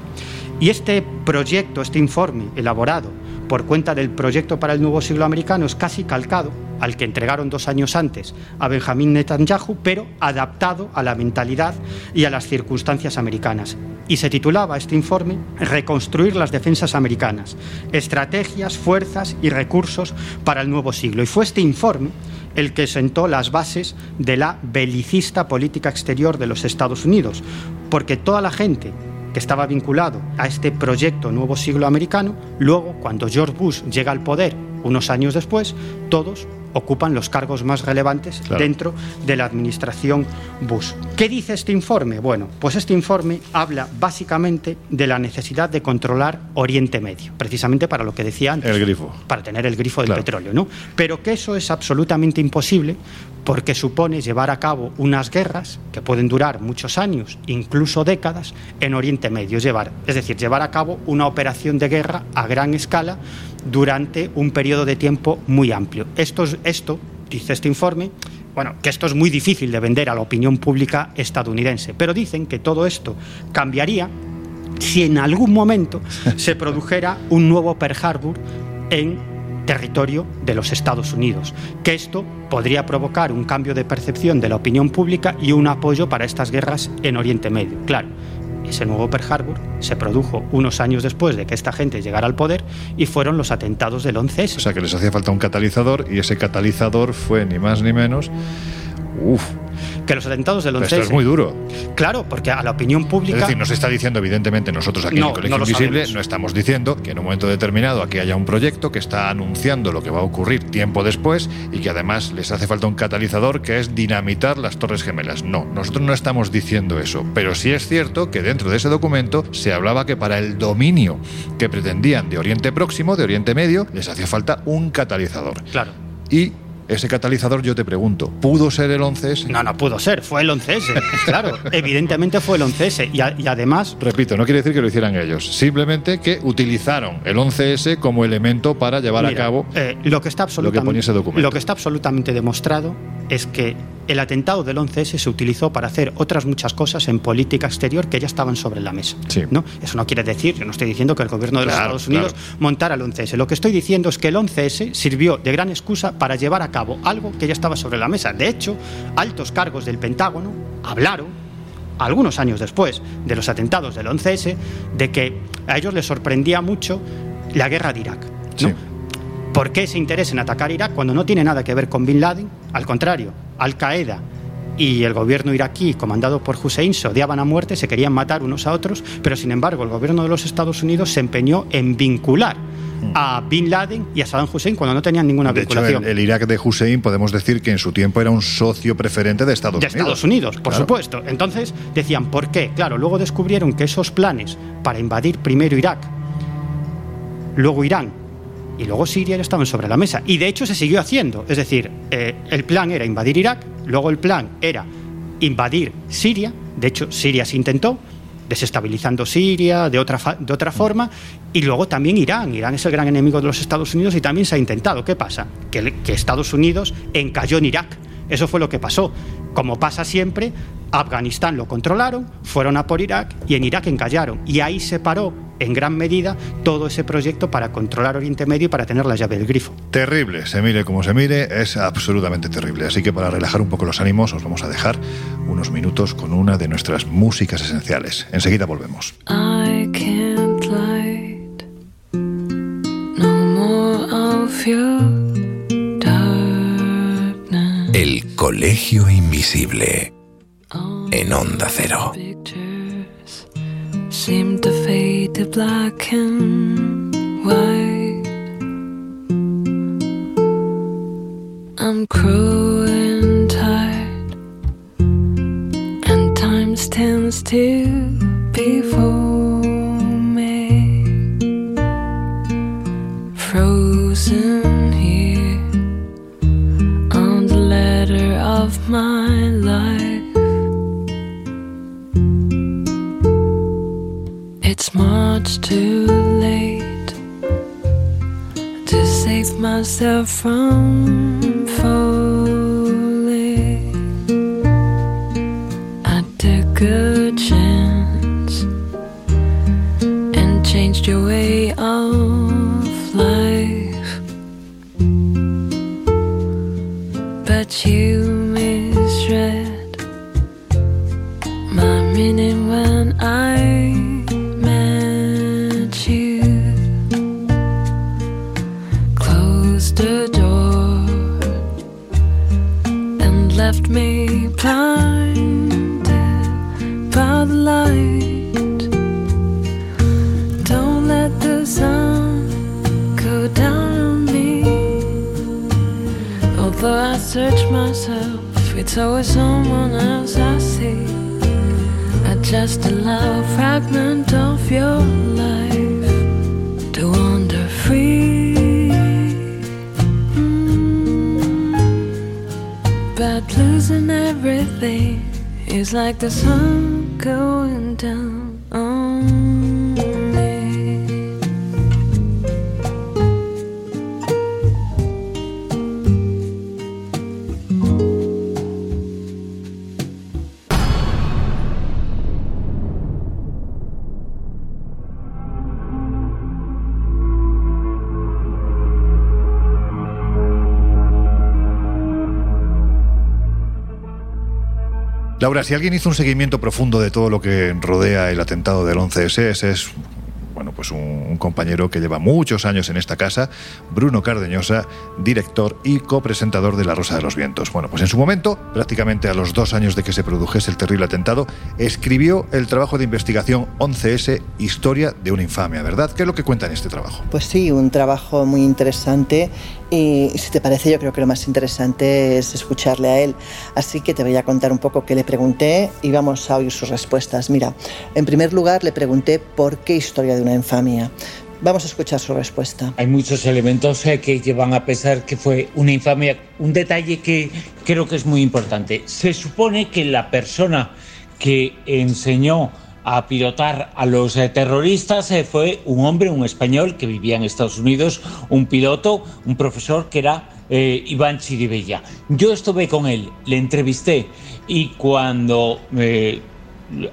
Y este proyecto, este informe elaborado por cuenta del proyecto para el nuevo siglo americano es casi calcado al que entregaron dos años antes a Benjamín Netanyahu, pero adaptado a la mentalidad y a las circunstancias americanas. Y se titulaba este informe Reconstruir las defensas americanas, estrategias, fuerzas y recursos para el nuevo siglo. Y fue este informe el que sentó las bases de la belicista política exterior de los Estados Unidos, porque toda la gente estaba vinculado a este proyecto Nuevo Siglo Americano, luego, cuando George Bush llega al poder unos años después, todos ocupan los cargos más relevantes claro. dentro de la administración Bush. ¿Qué dice este informe? Bueno, pues este informe habla básicamente de la necesidad de controlar Oriente Medio, precisamente para lo que decía antes. El grifo. Para tener el grifo del claro. petróleo, ¿no? Pero que eso es absolutamente imposible porque supone llevar a cabo unas guerras que pueden durar muchos años, incluso décadas, en Oriente Medio. Llevar, es decir, llevar a cabo una operación de guerra a gran escala durante un periodo de tiempo muy amplio. Esto, esto dice este informe, bueno, que esto es muy difícil de vender a la opinión pública estadounidense, pero dicen que todo esto cambiaría si en algún momento se produjera un nuevo Pearl Harbor en territorio de los Estados Unidos, que esto podría provocar un cambio de percepción de la opinión pública y un apoyo para estas guerras en Oriente Medio. Claro, ese nuevo Pearl Harbor se produjo unos años después de que esta gente llegara al poder y fueron los atentados del 11S. O sea que les hacía falta un catalizador y ese catalizador fue ni más ni menos. Uf, que los atentados del 11 Esto es muy duro. Claro, porque a la opinión pública. Es decir, nos está diciendo, evidentemente, nosotros aquí no, en el Colegio no Invisible sabemos. no estamos diciendo que en un momento determinado aquí haya un proyecto que está anunciando lo que va a ocurrir tiempo después y que además les hace falta un catalizador que es dinamitar las Torres Gemelas. No, nosotros no estamos diciendo eso, pero sí es cierto que dentro de ese documento se hablaba que para el dominio que pretendían de Oriente Próximo, de Oriente Medio, les hacía falta un catalizador. Claro. Y ese catalizador, yo te pregunto, ¿pudo ser el 11S? No, no pudo ser, fue el 11S. claro, evidentemente fue el 11S. Y, a, y, además. Repito, no quiere decir que lo hicieran ellos, simplemente que utilizaron el 11S como elemento para llevar mira, a cabo eh, lo, que está lo que ponía ese documento. Lo que está absolutamente demostrado es que el atentado del 11S se utilizó para hacer otras muchas cosas en política exterior que ya estaban sobre la mesa. ¿no? Eso no quiere decir, yo no estoy diciendo que el gobierno de los Claro, Estados Unidos montara el 11S. Lo que estoy diciendo es que el 11S sirvió de gran excusa para llevar a cabo algo que ya estaba sobre la mesa. De hecho, altos cargos del Pentágono hablaron algunos años después de los atentados del 11S, de que a ellos les sorprendía mucho la guerra de Irak. ¿no? ¿Por qué ese interés en atacar Irak cuando no tiene nada que ver con Bin Laden? Al contrario, Al Qaeda y el gobierno iraquí, comandado por Hussein, se odiaban a muerte, se querían matar unos a otros, pero sin embargo el gobierno de los Estados Unidos se empeñó en vincular a Bin Laden y a Saddam Hussein cuando no tenían ninguna De hecho, vinculación. el, el Irak de Hussein podemos decir que en su tiempo era un socio preferente de Estados de Unidos. Estados Unidos, por Claro. supuesto. Entonces decían, ¿por qué? Claro, luego descubrieron que esos planes para invadir primero Irak, luego Irán y luego Siria ya estaban sobre la mesa. Y de hecho se siguió haciendo. Es decir, eh, el plan era invadir Irak, luego el plan era invadir Siria. De hecho, Siria se intentó, desestabilizando Siria de otra, de otra forma. Y luego también Irán. Irán es el gran enemigo de los Estados Unidos y también se ha intentado. ¿Qué pasa? Que, que Estados Unidos encalló en Irak. Eso fue lo que pasó. Como pasa siempre, Afganistán lo controlaron, fueron a por Irak y en Irak encallaron. Y ahí se paró en gran medida todo ese proyecto para controlar Oriente Medio y para tener la llave del grifo. Terrible, se mire como se mire, es absolutamente terrible. Así que para relajar un poco los ánimos, os vamos a dejar unos minutos con una de nuestras músicas esenciales. Enseguida volvemos. I can't light no more of your darkness. El Colegio Invisible. En Onda Cero. Seem to fade to black and white. I'm growing tired, and time stands still before me. Frozen here on the ladder of my It's much too late to save myself from falling. I took a it's always someone else I see. I just allow a fragment of your life to wander free. Mm. But losing everything is like the sun going down Laura, si alguien hizo un seguimiento profundo de todo lo que rodea el atentado del 11S, ese es bueno, pues un, compañero que lleva muchos años en esta casa, Bruno Cardeñosa, director y copresentador de La Rosa de los Vientos. Bueno, pues en su momento, prácticamente a los dos años de que se produjese el terrible atentado, escribió el trabajo de investigación 11S, Historia de una infamia, ¿verdad? ¿Qué es lo que cuenta en este trabajo? Pues sí, un trabajo muy interesante y si te parece yo creo que lo más interesante es escucharle a él. Así que te voy a contar un poco qué le pregunté y vamos a oír sus respuestas. Mira, en primer lugar le pregunté por qué historia de una infamia. Vamos a escuchar su respuesta. Hay muchos elementos eh, que llevan a pensar que fue una infamia. Un detalle que creo que es muy importante. Se supone que la persona que enseñó a pilotar a los eh, terroristas eh, fue un hombre, un español que vivía en Estados Unidos, un piloto, un profesor que era eh, Iván Chiribella. Yo estuve con él, le entrevisté y cuando eh,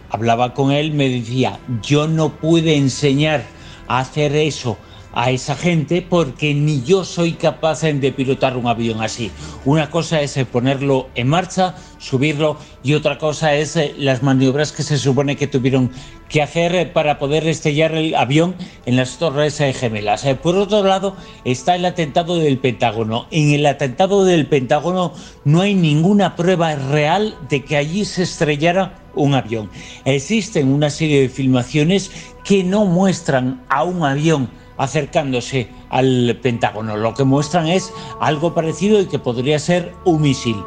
hablaba con él me decía, yo no pude enseñar hacer eso a esa gente porque ni yo soy capaz de pilotar un avión así. Una cosa es eh, ponerlo en marcha, subirlo y otra cosa es eh, las maniobras que se supone que tuvieron que hacer eh, para poder estrellar el avión en las torres gemelas. Por otro lado está el atentado del Pentágono. En el atentado del Pentágono no hay ninguna prueba real de que allí se estrellara un avión. Existen una serie de filmaciones que no muestran a un avión acercándose al Pentágono. Lo que muestran es algo parecido y que podría ser un misil.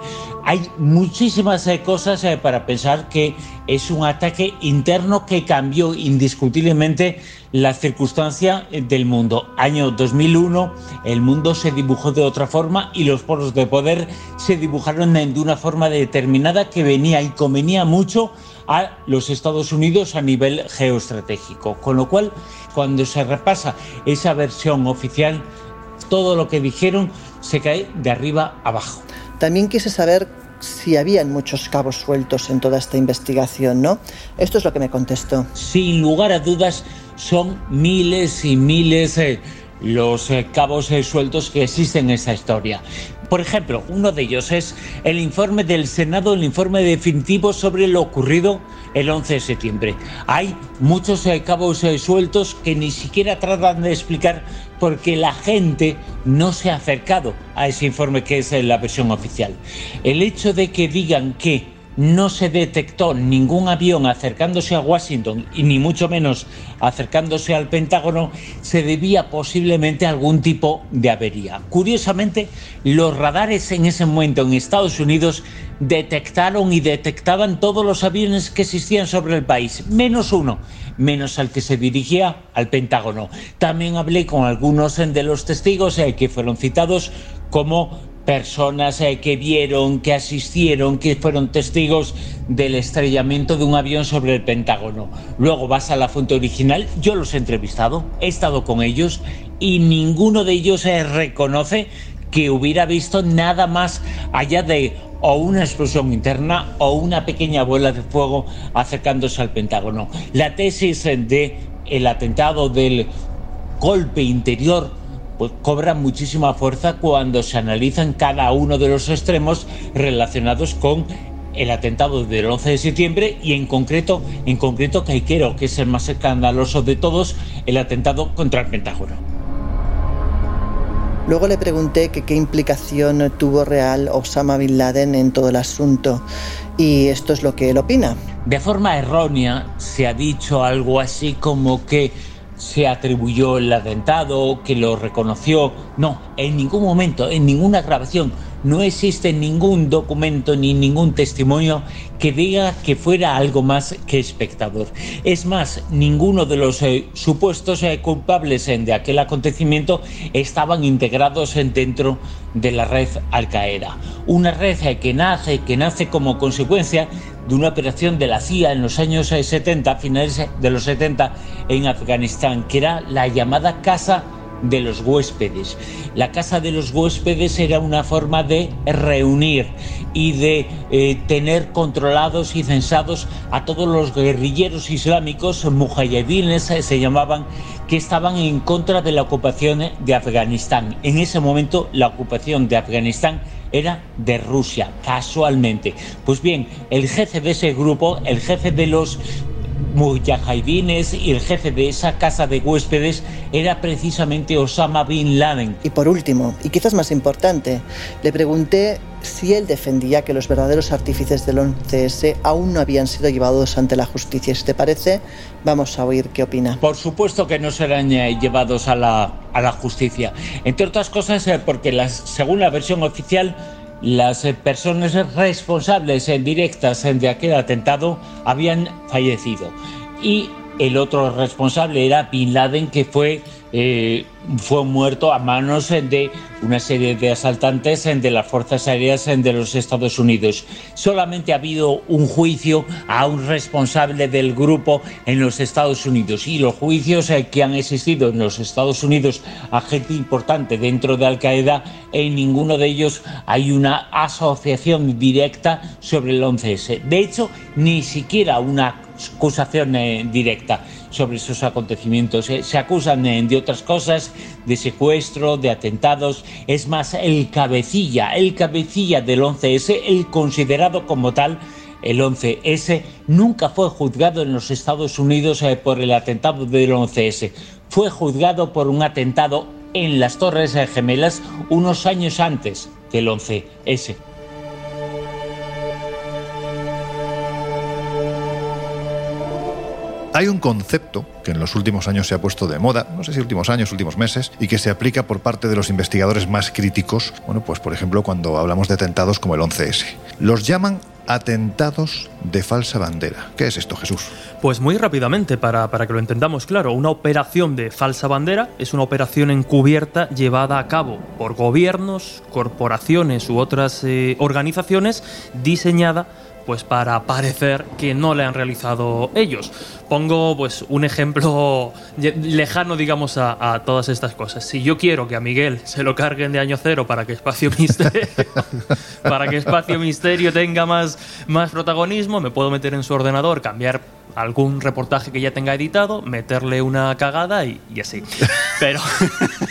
Hay muchísimas eh, cosas eh, para pensar que es un ataque interno que cambió indiscutiblemente la circunstancia eh, del mundo. Año 2001, el mundo se dibujó de otra forma y los poros de poder se dibujaron de una forma determinada que venía y convenía mucho a los Estados Unidos a nivel geoestratégico. Con lo cual, cuando se repasa esa versión oficial, todo lo que dijeron se cae de arriba abajo. También quise saber si habían muchos cabos sueltos en toda esta investigación, ¿no? Esto es lo que me contestó. Sin lugar a dudas, son miles y miles eh, los eh, cabos eh, sueltos que existen en esta historia. Por ejemplo, uno de ellos es el informe del Senado, el informe definitivo sobre lo ocurrido el 11 de septiembre. Hay muchos eh, cabos sueltos que ni siquiera tratan de explicar por qué la gente no se ha acercado a ese informe que es la versión oficial. El hecho de que digan que no se detectó ningún avión acercándose a Washington y ni mucho menos acercándose al Pentágono, se debía posiblemente a algún tipo de avería. Curiosamente, los radares en ese momento en Estados Unidos detectaron y detectaban todos los aviones que existían sobre el país, menos uno, menos al que se dirigía al Pentágono. También hablé con algunos de los testigos eh, que fueron citados como personas eh, que vieron, que asistieron, que fueron testigos del estrellamiento de un avión sobre el Pentágono. Luego vas a la fuente original, yo los he entrevistado, he estado con ellos y ninguno de ellos se reconoce que hubiera visto nada más allá de o una explosión interna o una pequeña bola de fuego acercándose al Pentágono. La tesis de el atentado del golpe interior pues cobra muchísima fuerza cuando se analizan cada uno de los extremos relacionados con el atentado del 11 de septiembre y en concreto, en concreto Caiquero, que es el más escandaloso de todos, el atentado contra el Pentágono. Luego le pregunté que qué implicación tuvo real Osama Bin Laden en todo el asunto y esto es lo que él opina. De forma errónea se ha dicho algo así como que se atribuyó el atentado, que lo reconoció. No, en ningún momento, en ninguna grabación, no existe ningún documento ni ningún testimonio que diga que fuera algo más que espectador. Es más, ninguno de los eh, supuestos eh, culpables de aquel acontecimiento estaban integrados dentro de la red Al Qaeda. Una red eh, que nace, que nace como consecuencia de una operación de la CIA en los años 70, finales de los 70 en Afganistán, que era la llamada Casa de los huéspedes. La casa de los huéspedes era una forma de reunir y de eh, tener controlados y censados a todos los guerrilleros islámicos, mujahidines eh, se llamaban, que estaban en contra de la ocupación de Afganistán. En ese momento la ocupación de Afganistán era de Rusia, casualmente. Pues bien, el jefe de ese grupo, el jefe de los mujahidines y el jefe de esa casa de huéspedes era precisamente Osama Bin Laden. Y por último, y quizás más importante, le pregunté si él defendía que los verdaderos artífices del 11S aún no habían sido llevados ante la justicia. Si te parece, vamos a oír qué opina. Por supuesto que no serán eh, llevados a la, a la justicia. Entre otras cosas, eh, porque según la versión oficial, las eh, personas responsables directas de aquel atentado habían fallecido. Y el otro responsable era Bin Laden, que fue, eh, fue muerto a manos de una serie de asaltantes de las Fuerzas Aéreas de los Estados Unidos. Solamente ha habido un juicio a un responsable del grupo en los Estados Unidos y los juicios eh, que han existido en los Estados Unidos a gente importante dentro de Al Qaeda, en ninguno de ellos hay una asociación directa sobre el 11S. De hecho, ni siquiera una acusación eh, directa sobre esos acontecimientos. Eh, se acusan eh, de otras cosas, de secuestro, de atentados. Es más, el cabecilla, el cabecilla del 11S, el considerado como tal, el 11S, nunca fue juzgado en los Estados Unidos por el atentado del 11S. Fue juzgado por un atentado en las Torres Gemelas unos años antes del 11S. Hay un concepto que en los últimos años se ha puesto de moda, no sé si últimos años, últimos meses, y que se aplica por parte de los investigadores más críticos, bueno, pues por ejemplo cuando hablamos de atentados como el 11S. Los llaman atentados de falsa bandera. ¿Qué es esto, Jesús? Pues muy rápidamente, para, para, que lo entendamos claro, una operación de falsa bandera es una operación encubierta llevada a cabo por gobiernos, corporaciones u otras eh, organizaciones diseñada pues para parecer que no le han realizado ellos. Pongo pues un ejemplo lejano, digamos, a, todas estas cosas. Si yo quiero que a Miguel se lo carguen de año cero para que Espacio Misterio, para que Espacio Misterio tenga más, más protagonismo, me puedo meter en su ordenador, cambiar algún reportaje que ya tenga editado, meterle una cagada y, así. Pero.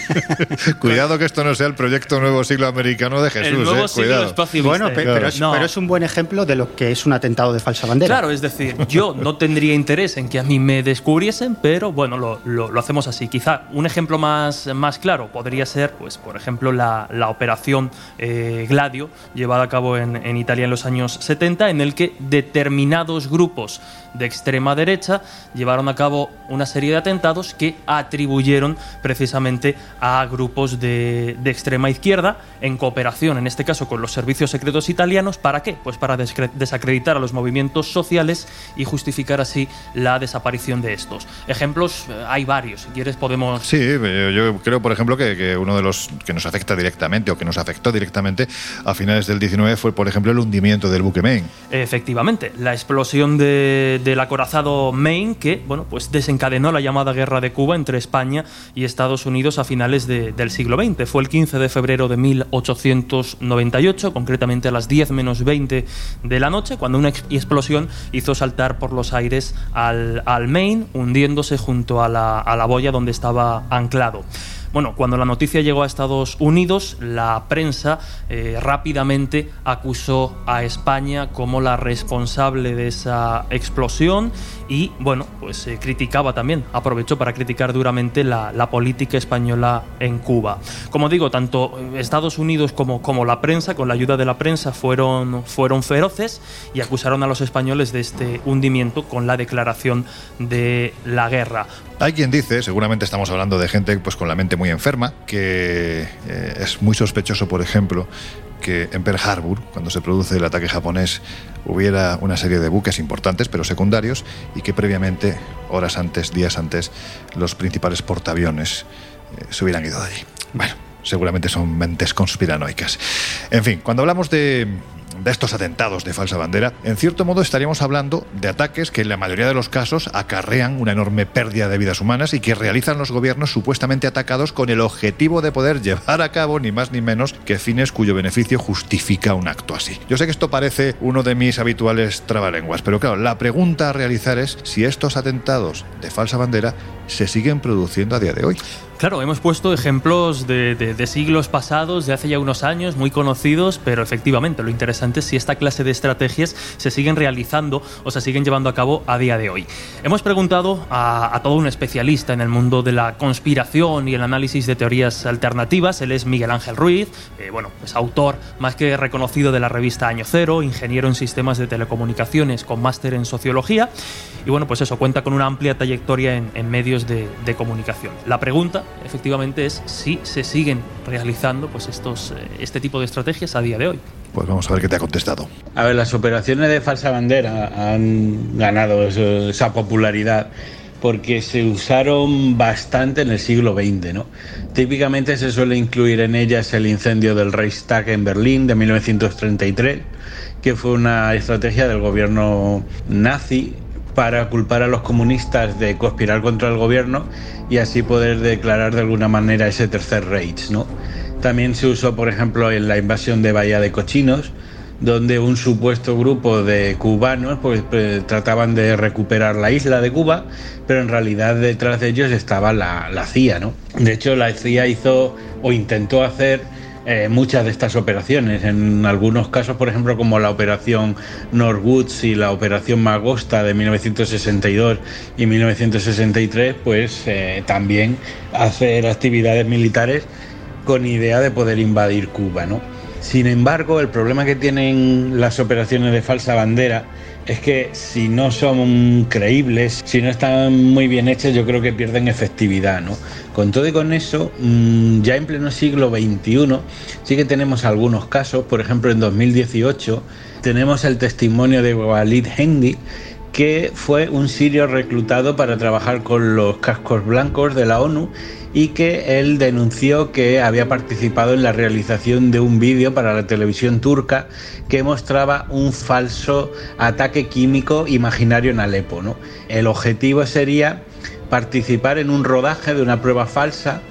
Cuidado que esto no sea el proyecto Nuevo Siglo Americano de Jesús. El nuevo ¿eh? siglo espacio Bueno, pero, es, un buen ejemplo de lo que es un atentado de falsa bandera. Claro, es decir, yo no tendría interés en que a mí me descubriesen, pero bueno, lo, hacemos así. Quizá un ejemplo más, más claro podría ser, pues, por ejemplo, la, operación eh, Gladio, llevada a cabo en, en Italia en los años 70, en el que determinados grupos de extrema derecha llevaron a cabo una serie de atentados que atribuyeron precisamente a grupos de, extrema izquierda en cooperación, en este caso con los servicios secretos italianos. ¿Para qué? Pues para desacreditar a los movimientos sociales y justificar así la desaparición de estos. Ejemplos eh, hay varios, si quieres podemos... Sí, eh, yo creo, por ejemplo, que, uno de los que nos afecta directamente o que nos afectó directamente a finales del 19 fue, por ejemplo, el hundimiento del buque Maine. Efectivamente, la explosión de del acorazado Maine que bueno, pues desencadenó la llamada Guerra de Cuba entre España y Estados Unidos a finales del siglo XX. Fue el 15 de febrero de 1898, concretamente a las 10 menos 20 de la noche, cuando una explosión hizo saltar por los aires al, al Maine, hundiéndose junto a la, a la boya donde estaba anclado. Bueno, cuando la noticia llegó a Estados Unidos, la prensa eh, rápidamente acusó a España como la responsable de esa explosión y, bueno, pues se criticaba también, aprovechó para criticar duramente la, política española en Cuba. Como digo, tanto Estados Unidos como, como la prensa, con la ayuda de la prensa, fueron, fueron feroces y acusaron a los españoles de este hundimiento con la declaración de la guerra. Hay quien dice, seguramente estamos hablando de gente pues, con la mente muy enferma, que eh, es muy sospechoso, por ejemplo, que en Pearl Harbor, cuando se produce el ataque japonés, hubiera una serie de buques importantes, pero secundarios, y que previamente, horas antes, días antes, los principales portaaviones eh, se hubieran ido de allí. Bueno, seguramente son mentes conspiranoicas. En fin, cuando hablamos de de estos atentados de falsa bandera, en cierto modo estaríamos hablando de ataques que en la mayoría de los casos acarrean una enorme pérdida de vidas humanas y que realizan los gobiernos supuestamente atacados con el objetivo de poder llevar a cabo ni más ni menos que fines cuyo beneficio justifica un acto así. Yo sé que esto parece uno de mis habituales trabalenguas, pero claro, la pregunta a realizar es si estos atentados de falsa bandera se siguen produciendo a día de hoy. Claro, hemos puesto ejemplos de, siglos pasados, de hace ya unos años, muy conocidos, pero efectivamente lo interesante es si esta clase de estrategias se siguen realizando o se siguen llevando a cabo a día de hoy. Hemos preguntado a, todo un especialista en el mundo de la conspiración y el análisis de teorías alternativas. Él es Miguel Ángel Ruiz, eh, bueno, es autor más que reconocido de la revista Año Cero, ingeniero en sistemas de telecomunicaciones con máster en sociología. Y bueno, pues eso, cuenta con una amplia trayectoria en, medios de comunicación. La pregunta efectivamente es si se siguen realizando pues estos, eh, este tipo de estrategias a día de hoy. Pues vamos a ver qué te ha contestado. A ver, las operaciones de falsa bandera han ganado esa popularidad porque se usaron bastante en el siglo XX. ¿no? Típicamente se suele incluir en ellas el incendio del Reichstag en Berlín de 1933, que fue una estrategia del gobierno nazi para culpar a los comunistas de conspirar contra el gobierno y así poder declarar de alguna manera ese tercer Reich. ¿no? También se usó, por ejemplo, en la invasión de Bahía de Cochinos, donde un supuesto grupo de cubanos pues, pues, trataban de recuperar la isla de Cuba, pero en realidad detrás de ellos estaba la, la CIA. ¿no? De hecho, la CIA hizo o intentó hacer eh, muchas de estas operaciones. En algunos casos, por ejemplo, como la operación Norwoods y la operación Magosta de 1962 y 1963, pues eh, también hacer actividades militares con idea de poder invadir Cuba, ¿no? Sin embargo, el problema que tienen las operaciones de falsa bandera es que si no son creíbles, si no están muy bien hechas, yo creo que pierden efectividad, ¿no? Con todo y con eso, mm, ya en pleno siglo XXI sí que tenemos algunos casos, por ejemplo en 2018 tenemos el testimonio de Walid Hendi, que fue un sirio reclutado para trabajar con los cascos blancos de la ONU y que él denunció que había participado en la realización de un vídeo para la televisión turca que mostraba un falso ataque químico imaginario en Alepo. ¿no? El objetivo sería participar en un rodaje de una prueba falsa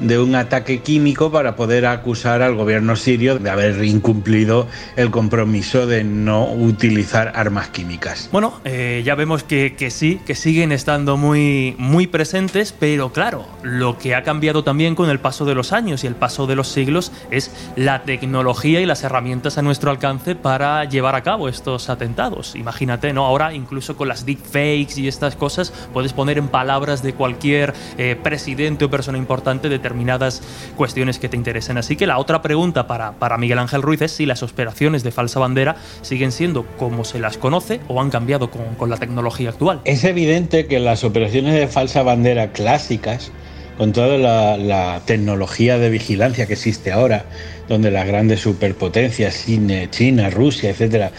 de un ataque químico para poder acusar al gobierno sirio de haber incumplido el compromiso de no utilizar armas químicas. Bueno, eh, ya vemos que, que, sí, que siguen estando muy, muy presentes, pero claro, lo que ha cambiado también con el paso de los años y el paso de los siglos es la tecnología y las herramientas a nuestro alcance para llevar a cabo estos atentados. Imagínate, ¿no? Ahora incluso con las deepfakes y estas cosas puedes poner en palabras de cualquier eh, presidente o persona importante de determinadas cuestiones que te interesen. Así que la otra pregunta para, para Miguel Ángel Ruiz es si las operaciones de falsa bandera siguen siendo como se las conoce o han cambiado con, la tecnología actual. Es evidente que las operaciones de falsa bandera clásicas, con toda la, la, tecnología de vigilancia que existe ahora, donde las grandes superpotencias, China, Rusia, etcétera,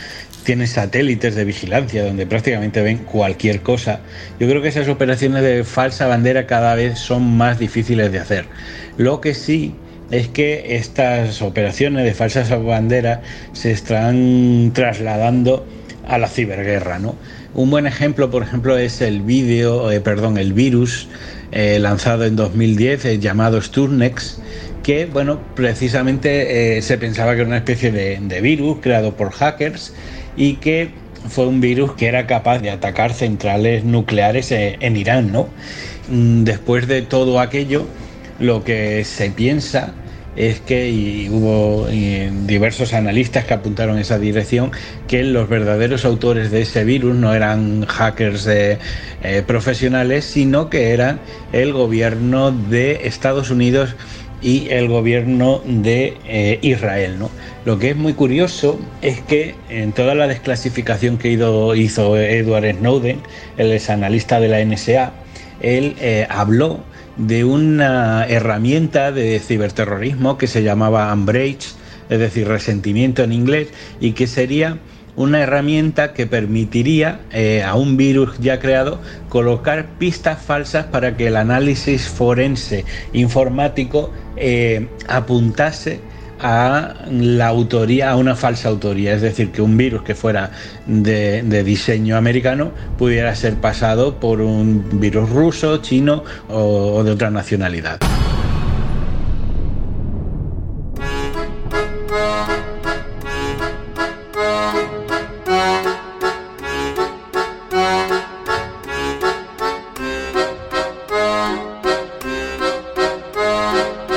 tienen satélites de vigilancia donde prácticamente ven cualquier cosa. Yo creo que esas operaciones de falsa bandera cada vez son más difíciles de hacer. Lo que sí es que estas operaciones de falsas banderas se están trasladando a la ciberguerra, ¿no? Un buen ejemplo, por ejemplo, es el vídeo, eh, perdón, el virus eh, lanzado en 2010 eh, llamado Sturnex, que, bueno, precisamente se pensaba que era una especie de virus creado por hackers y que fue un virus que era capaz de atacar centrales nucleares en Irán, ¿no? Mm, después de todo aquello, lo que se piensa es que, y hubo diversos analistas que apuntaron esa dirección, que los verdaderos autores de ese virus no eran hackers eh, eh, profesionales, sino que eran el gobierno de Estados Unidos y el gobierno de eh, Israel. ¿no? Lo que es muy curioso es que en toda la desclasificación que hizo, Edward Snowden, el ex analista de la NSA, él eh, habló de una herramienta de ciberterrorismo que se llamaba Umbrage, es decir, resentimiento en inglés, y que sería una herramienta que permitiría eh, a un virus ya creado colocar pistas falsas para que el análisis forense informático eh, apuntase a la autoría, a una falsa autoría, es decir, que un virus que fuera de, diseño americano pudiera ser pasado por un virus ruso, chino o de otra nacionalidad.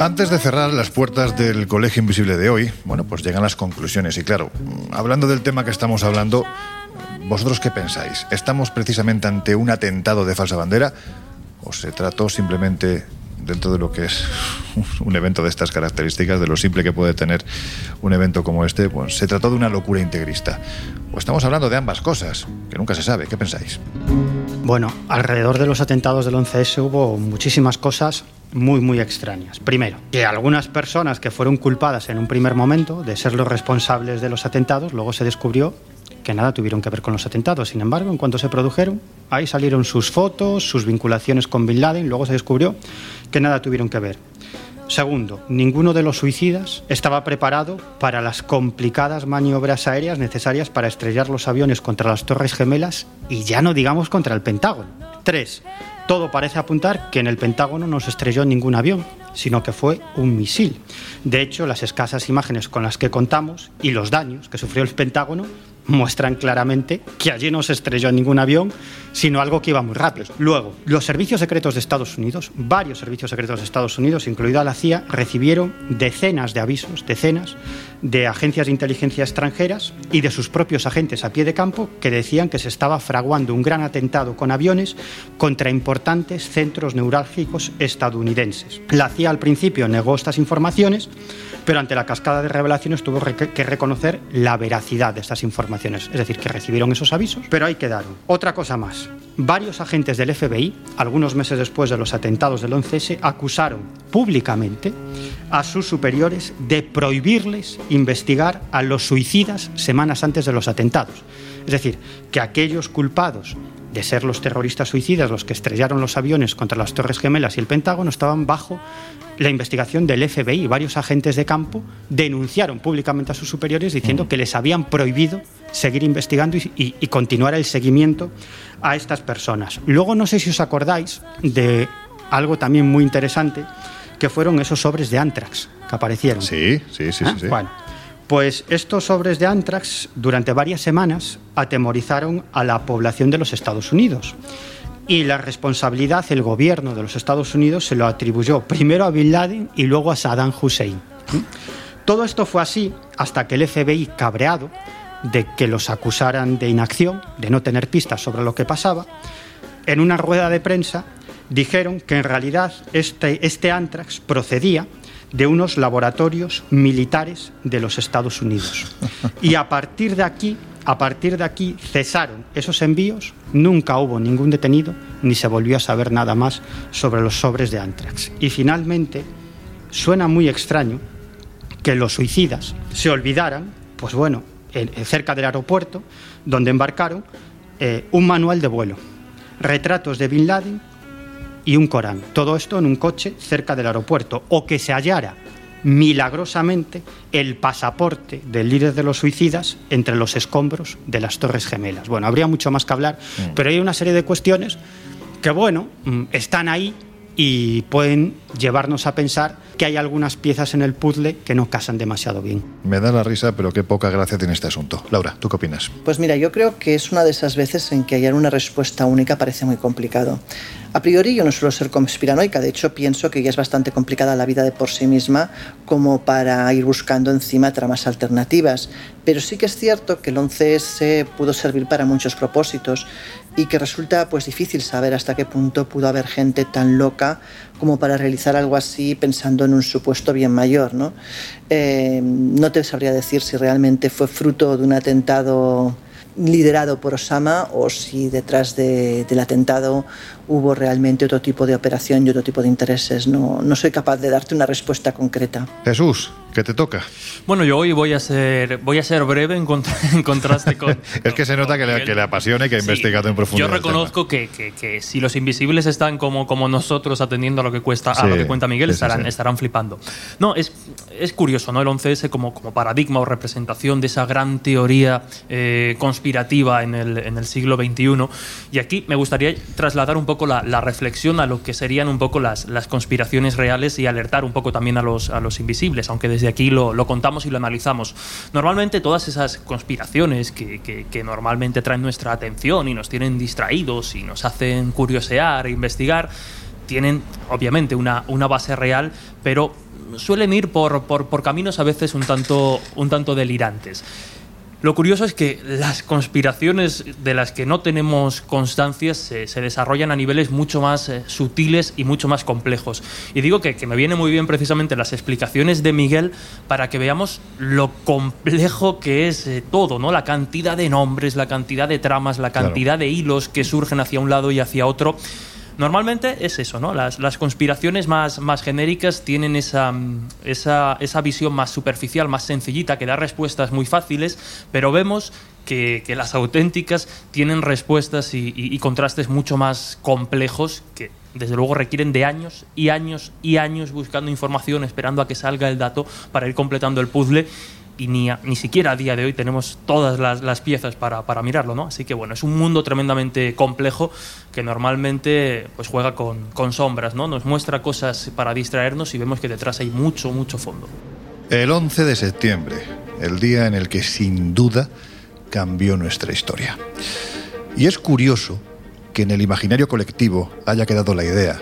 Antes de cerrar las puertas del Colegio Invisible de hoy, bueno, pues llegan las conclusiones. Y claro, hablando del tema que estamos hablando, ¿vosotros qué pensáis? ¿Estamos precisamente ante un atentado de falsa bandera? ¿O se trató simplemente dentro de lo que es un evento de estas características, de lo simple que puede tener un evento como este, pues se trató de una locura integrista. O estamos hablando de ambas cosas, que nunca se sabe. ¿Qué pensáis? Bueno, alrededor de los atentados del 11S hubo muchísimas cosas muy, muy extrañas. Primero, que algunas personas que fueron culpadas en un primer momento de ser los responsables de los atentados, luego se descubrió que nada tuvieron que ver con los atentados. Sin embargo, en cuanto se produjeron, ahí salieron sus fotos, sus vinculaciones con Bin Laden, luego se descubrió que nada tuvieron que ver. Segundo, ninguno de los suicidas estaba preparado para las complicadas maniobras aéreas necesarias para estrellar los aviones contra las Torres Gemelas y ya no digamos contra el Pentágono. Tres, todo parece apuntar que en el Pentágono no se estrelló ningún avión, sino que fue un misil. De hecho, las escasas imágenes con las que contamos y los daños que sufrió el Pentágono muestran claramente que allí no se estrelló ningún avión, sino algo que iba muy rápido. Luego, los servicios secretos de Estados Unidos, varios servicios secretos de Estados Unidos, incluida la CIA, recibieron decenas de avisos, decenas de agencias de inteligencia extranjeras y de sus propios agentes a pie de campo que decían que se estaba fraguando un gran atentado con aviones contra importantes centros neurálgicos estadounidenses. La CIA al principio negó estas informaciones, pero ante la cascada de revelaciones tuvo que reconocer la veracidad de estas informaciones, es decir, que recibieron esos avisos, pero ahí quedaron. Otra cosa más, varios agentes del FBI, algunos meses después de los atentados del 11S, acusaron públicamente a sus superiores de prohibirles investigar a los suicidas semanas antes de los atentados. Es decir, que aquellos culpados de ser los terroristas suicidas los que estrellaron los aviones contra las Torres Gemelas y el Pentágono estaban bajo la investigación del FBI. Varios agentes de campo denunciaron públicamente a sus superiores diciendo que les habían prohibido seguir investigando y, y, y continuar el seguimiento a estas personas. Luego no sé si os acordáis de algo también muy interesante que fueron esos sobres de antrax que aparecieron. Sí, sí, sí, ¿Ah? sí. sí. Bueno, pues estos sobres de antrax durante varias semanas atemorizaron a la población de los Estados Unidos. Y la responsabilidad, el gobierno de los Estados Unidos se lo atribuyó primero a Bin Laden y luego a Saddam Hussein. Todo esto fue así hasta que el FBI, cabreado de que los acusaran de inacción, de no tener pistas sobre lo que pasaba, en una rueda de prensa dijeron que en realidad este, este antrax procedía de unos laboratorios militares de los Estados Unidos. Y a partir de aquí, a partir de aquí cesaron esos envíos, nunca hubo ningún detenido ni se volvió a saber nada más sobre los sobres de antrax. Y finalmente, suena muy extraño que los suicidas se olvidaran, pues bueno, en- en cerca del aeropuerto donde embarcaron, eh, un manual de vuelo, retratos de Bin Laden y un Corán. Todo esto en un coche cerca del aeropuerto. O que se hallara milagrosamente el pasaporte del líder de los suicidas entre los escombros de las Torres Gemelas. Bueno, habría mucho más que hablar, pero hay una serie de cuestiones que, bueno, mm, están ahí y pueden llevarnos a pensar que hay algunas piezas en el puzzle que no casan demasiado bien. Me da la risa, pero qué poca gracia tiene este asunto. Laura, ¿tú qué opinas? Pues mira, yo creo que es una de esas veces en que hallar una respuesta única parece muy complicado. A priori yo no suelo ser conspiranoica, de hecho pienso que ya es bastante complicada la vida de por sí misma como para ir buscando encima tramas alternativas, pero sí que es cierto que el 11S pudo servir para muchos propósitos y que resulta pues difícil saber hasta qué punto pudo haber gente tan loca como para realizar algo así pensando en un supuesto bien mayor. ¿no? Eh, no te sabría decir si realmente fue fruto de un atentado liderado por Osama o si detrás de- del atentado hubo realmente otro tipo de operación y otro tipo de intereses. No, no soy capaz de darte una respuesta concreta. Jesús, ¿qué te toca? Bueno, yo hoy voy a ser, voy a ser breve en, contra- en contraste con, Es que se nota que le, que le apasiona y que ha investigado en profundidad. Yo reconozco que, que- que si los invisibles están como, como nosotros atendiendo a lo que cuesta, Sí, a lo que cuenta Miguel, sí, sí, estarán, sí. estarán flipando. No, es, es curioso, ¿no? El 11S como, como paradigma o representación de esa gran teoría eh, conspirativa en el, en el siglo XXI. Y aquí me gustaría trasladar un poco la, la reflexión a lo que serían un poco las, las conspiraciones reales y alertar un poco también a los, a los invisibles, aunque desde aquí lo, lo contamos y lo analizamos. Normalmente todas esas conspiraciones que, que- que normalmente traen nuestra atención y nos tienen distraídos y nos hacen curiosear e investigar, tienen obviamente una, una base real, pero suelen ir por, por- por caminos a veces un tanto, un tanto delirantes. Lo curioso es que las conspiraciones de las que no tenemos constancia se, se desarrollan a niveles mucho más eh, sutiles y mucho más complejos. Y digo que, que me viene muy bien precisamente las explicaciones de Miguel para que veamos lo complejo que es eh, todo, ¿no? La cantidad de nombres, la cantidad de tramas, la Claro. cantidad de hilos que surgen hacia un lado y hacia otro. Normalmente es eso, ¿no? Las, las conspiraciones más, más genéricas tienen esa, mm, esa, esa visión más superficial, más sencillita, que da respuestas muy fáciles, pero vemos que, que las auténticas tienen respuestas y, y- y contrastes mucho más complejos que desde luego requieren de años y años y años buscando información, esperando a que salga el dato para ir completando el puzzle y ni, ni siquiera a día de hoy tenemos todas las, las piezas para, para mirarlo, ¿no? Así que bueno, es un mundo tremendamente complejo que normalmente pues juega con, con sombras, ¿no? Nos muestra cosas para distraernos y vemos que detrás hay mucho, mucho fondo. El 11 de septiembre, el día en el que sin duda cambió nuestra historia. Y es curioso que en el imaginario colectivo haya quedado la idea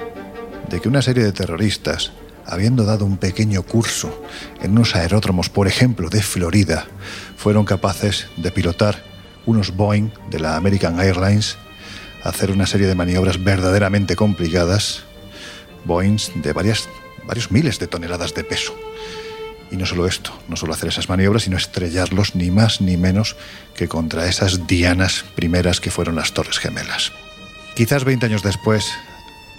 de que una serie de terroristas, habiendo dado un pequeño curso en unos aeródromos, por ejemplo, de Florida, fueron capaces de pilotar unos Boeing de la American Airlines, hacer una serie de maniobras verdaderamente complicadas, Boeings de varias, varios miles de toneladas de peso. Y no solo esto, no solo hacer esas maniobras, sino estrellarlos ni más ni menos que contra esas dianas primeras que fueron las Torres Gemelas. Quizás 20 años después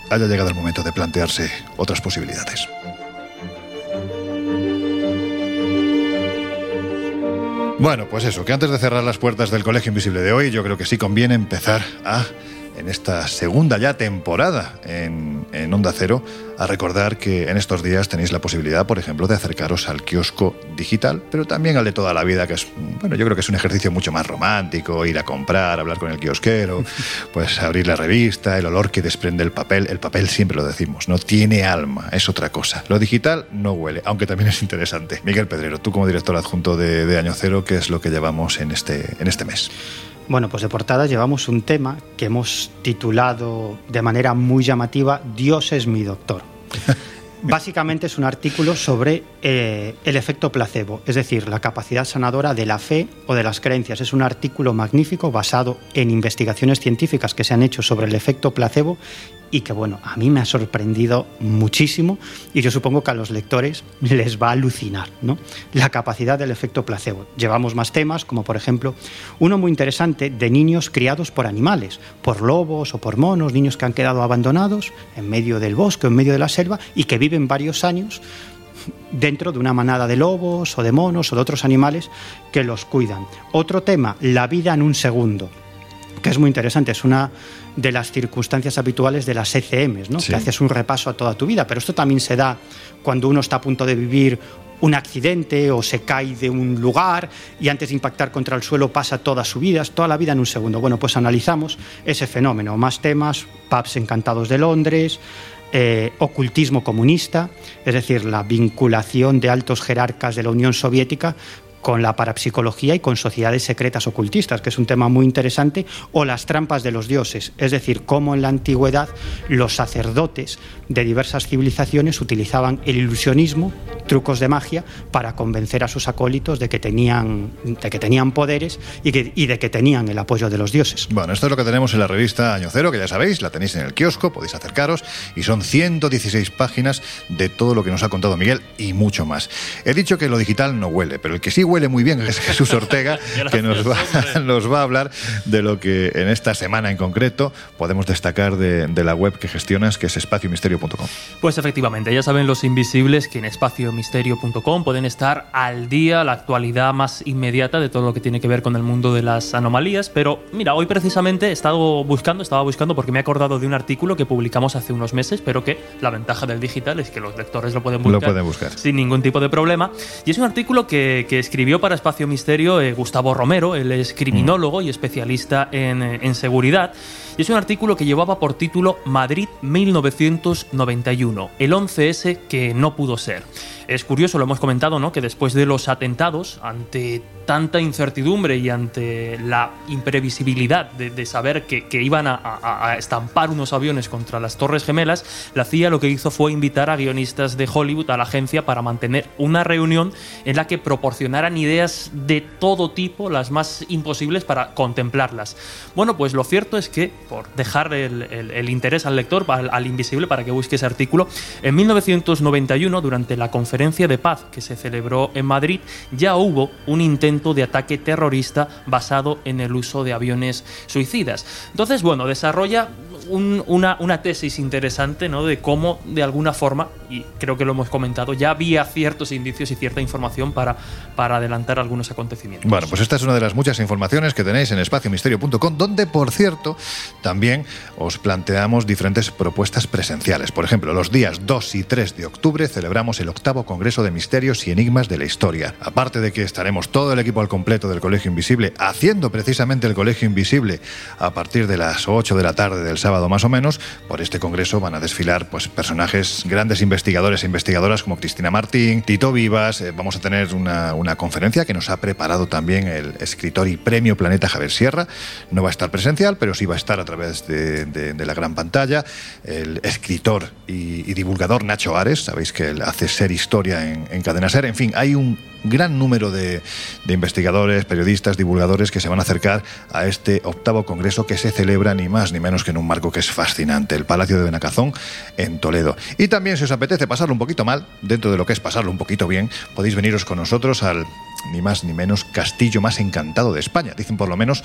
haya llegado el momento de plantearse otras posibilidades. Bueno, pues eso, que antes de cerrar las puertas del Colegio Invisible de hoy, yo creo que sí conviene empezar a, en esta segunda ya temporada en, en Onda Cero, a recordar que en estos días tenéis la posibilidad, por ejemplo, de acercaros al kiosco digital, pero también al de toda la vida, que es, bueno, yo creo que es un ejercicio mucho más romántico, ir a comprar, hablar con el kiosquero, pues abrir la revista, el olor que desprende el papel, el papel siempre lo decimos, no tiene alma, es otra cosa. Lo digital no huele, aunque también es interesante. Miguel Pedrero, tú como director adjunto de, de Año Cero, ¿qué es lo que llevamos en este, en este mes? Bueno, pues de portada llevamos un tema que hemos titulado de manera muy llamativa Dios es mi doctor. Básicamente es un artículo sobre eh, el efecto placebo, es decir, la capacidad sanadora de la fe o de las creencias. Es un artículo magnífico basado en investigaciones científicas que se han hecho sobre el efecto placebo y que, bueno, a mí me ha sorprendido muchísimo y yo supongo que a los lectores les va a alucinar, ¿no? La capacidad del efecto placebo. Llevamos más temas, como por ejemplo uno muy interesante de niños criados por animales, por lobos o por monos, niños que han quedado abandonados en medio del bosque en medio de la selva y que viven varios años dentro de una manada de lobos o de monos o de otros animales que los cuidan. Otro tema, la vida en un segundo que es muy interesante, es una de las circunstancias habituales de las ECMs, ¿no? Sí. que haces un repaso a toda tu vida, pero esto también se da cuando uno está a punto de vivir un accidente o se cae de un lugar y antes de impactar contra el suelo pasa toda su vida, toda la vida en un segundo. Bueno, pues analizamos ese fenómeno, más temas, pubs encantados de Londres, eh, ocultismo comunista, es decir, la vinculación de altos jerarcas de la Unión Soviética con la parapsicología y con sociedades secretas ocultistas, que es un tema muy interesante, o las trampas de los dioses, es decir, cómo en la antigüedad los sacerdotes de diversas civilizaciones utilizaban el ilusionismo, trucos de magia, para convencer a sus acólitos de que tenían, de que tenían poderes y, que- y de que tenían el apoyo de los dioses. Bueno, esto es lo que tenemos en la revista Año Cero, que ya sabéis, la tenéis en el kiosco, podéis acercaros, y son 116 páginas de todo lo que nos ha contado Miguel y mucho más. He dicho que lo digital no huele, pero el que sí huele muy bien es Jesús Ortega, que nos va, nos va a hablar de lo que en esta semana en concreto podemos destacar de, de la web que gestionas, que es espaciomisterio.com. Pues efectivamente, ya saben los invisibles que en espaciomisterio.com pueden estar al día, la actualidad más inmediata de todo lo que tiene que ver con el mundo de las anomalías. Pero mira, hoy precisamente he estado buscando, estaba buscando porque me he acordado de un artículo que publicamos hace unos meses, pero que la ventaja del digital es que los lectores lo pueden Lo buscar, pueden buscar. sin ningún tipo de problema. Y es un artículo que, que escribió para Espacio Misterio eh, Gustavo Romero, él es criminólogo y especialista en, eh, en seguridad. Y es un artículo que llevaba por título Madrid 1991, el 11S que no pudo ser. Es curioso, lo hemos comentado, ¿no? que después de los atentados, ante tanta incertidumbre y ante la imprevisibilidad de, saber que, iban a, estampar unos aviones contra las Torres Gemelas, la CIA lo que hizo fue invitar a guionistas de Hollywood a la agencia para mantener una reunión en la que proporcionaran ideas de todo tipo, las más imposibles, para contemplarlas. Bueno, pues lo cierto es que, por dejar el, interés al lector, al, al invisible, para que busque ese artículo, en 1991, durante la conferencia conferencia de paz que se celebró en Madrid, ya hubo un intento de ataque terrorista basado en el uso de aviones suicidas. Entonces, bueno, desarrolla una, una, tesis interesante ¿no? de cómo, de alguna forma, y creo que lo hemos comentado, ya había ciertos indicios y cierta información para, para adelantar algunos acontecimientos. Bueno, pues esta es una de las muchas informaciones que tenéis en espaciomisterio.com, donde, por cierto, también os planteamos diferentes propuestas presenciales. Por ejemplo, los días 2 y 3 de octubre celebramos el octavo Congreso de Misterios y Enigmas de la Historia. Aparte de que estaremos todo el equipo al completo del Colegio Invisible haciendo precisamente el Colegio Invisible a partir de las 8 de la tarde del sábado más o menos, por este congreso van a desfilar pues, personajes, grandes investigadores e investigadoras como Cristina Martín, Tito Vivas. Eh, vamos a tener una, conferencia que nos ha preparado también el escritor y premio Planeta Javier Sierra. No va a estar presencial, pero sí va a estar a través de, la gran pantalla. El escritor y, divulgador Nacho Ares, sabéis que él hace ser historia en Cadena Ser. En fin, hay un gran número de, investigadores, periodistas, divulgadores que se van a acercar a este octavo congreso que se celebra ni más ni menos que en un marco que es fascinante, el Palacio de Benacazón en Toledo. Y también si os apetece pasarlo un poquito mal, dentro de lo que es pasarlo un poquito bien, podéis veniros con nosotros al ni más ni menos castillo más encantado de España. Dicen por lo menos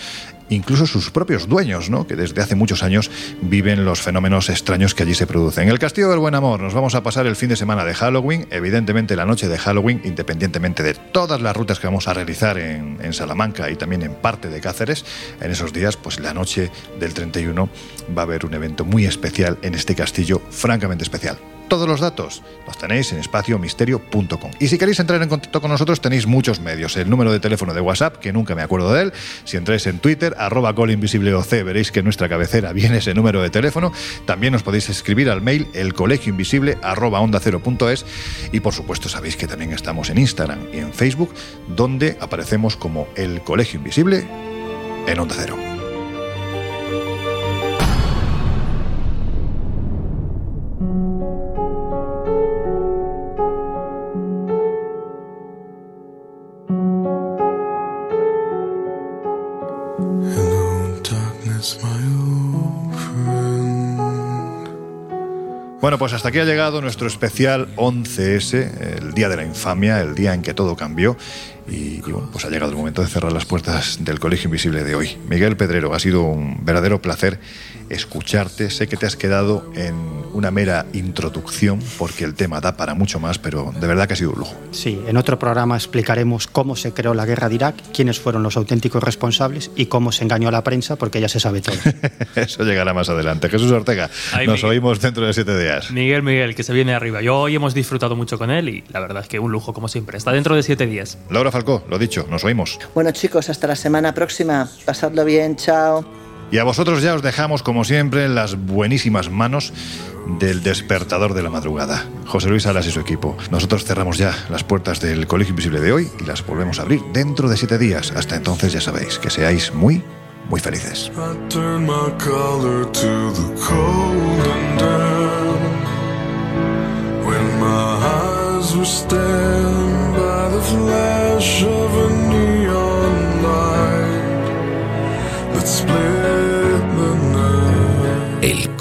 incluso sus propios dueños, ¿no? que desde hace muchos años viven los fenómenos extraños que allí se producen. En el Castillo del Buen Amor nos vamos a pasar el fin de semana de Halloween, evidentemente la noche de Halloween, independientemente de todas las rutas que vamos a realizar en, en Salamanca y también en parte de Cáceres. En esos días, pues la noche del 31 va a haber un evento muy especial en este castillo, francamente especial. Todos los datos los tenéis en espaciomisterio.com. Y si queréis entrar en contacto con nosotros tenéis muchos medios. El número de teléfono de WhatsApp, que nunca me acuerdo de él. Si entráis en Twitter, arroba colinvisibleoc, veréis que en nuestra cabecera viene ese número de teléfono. También os podéis escribir al mail elcolegioinvisible arroba onda cero punto es. Y por supuesto sabéis que también estamos en Instagram y en Facebook, donde aparecemos como El Colegio Invisible en Onda Cero. Bueno, pues hasta aquí ha llegado nuestro especial 11S, el día de la infamia, el día en que todo cambió. Y, bueno, pues ha llegado el momento de cerrar las puertas del Colegio Invisible de hoy. Miguel Pedrero, ha sido un verdadero placer escucharte. Sé que te has quedado en una mera introducción porque el tema da para mucho más, pero de verdad que ha sido un lujo. Sí, en otro programa explicaremos cómo se creó la guerra de Irak, quiénes fueron los auténticos responsables y cómo se engañó a la prensa porque ya se sabe todo. Eso llegará más adelante. Jesús Ortega, nos oímos dentro de siete días. Miguel, Miguel, que se viene arriba. Yo hoy hemos disfrutado mucho con él y la verdad es que un lujo como siempre. Está dentro de siete días. Laura Falcó, lo dicho, nos oímos. Bueno chicos, hasta la semana próxima. Pasadlo bien, chao. Y a vosotros ya os dejamos, como siempre, en las buenísimas manos del despertador de la madrugada, José Luis Alas y su equipo. Nosotros cerramos ya las puertas del Colegio Invisible de hoy y las volvemos a abrir dentro de siete días. Hasta entonces ya sabéis que seáis muy, muy felices. El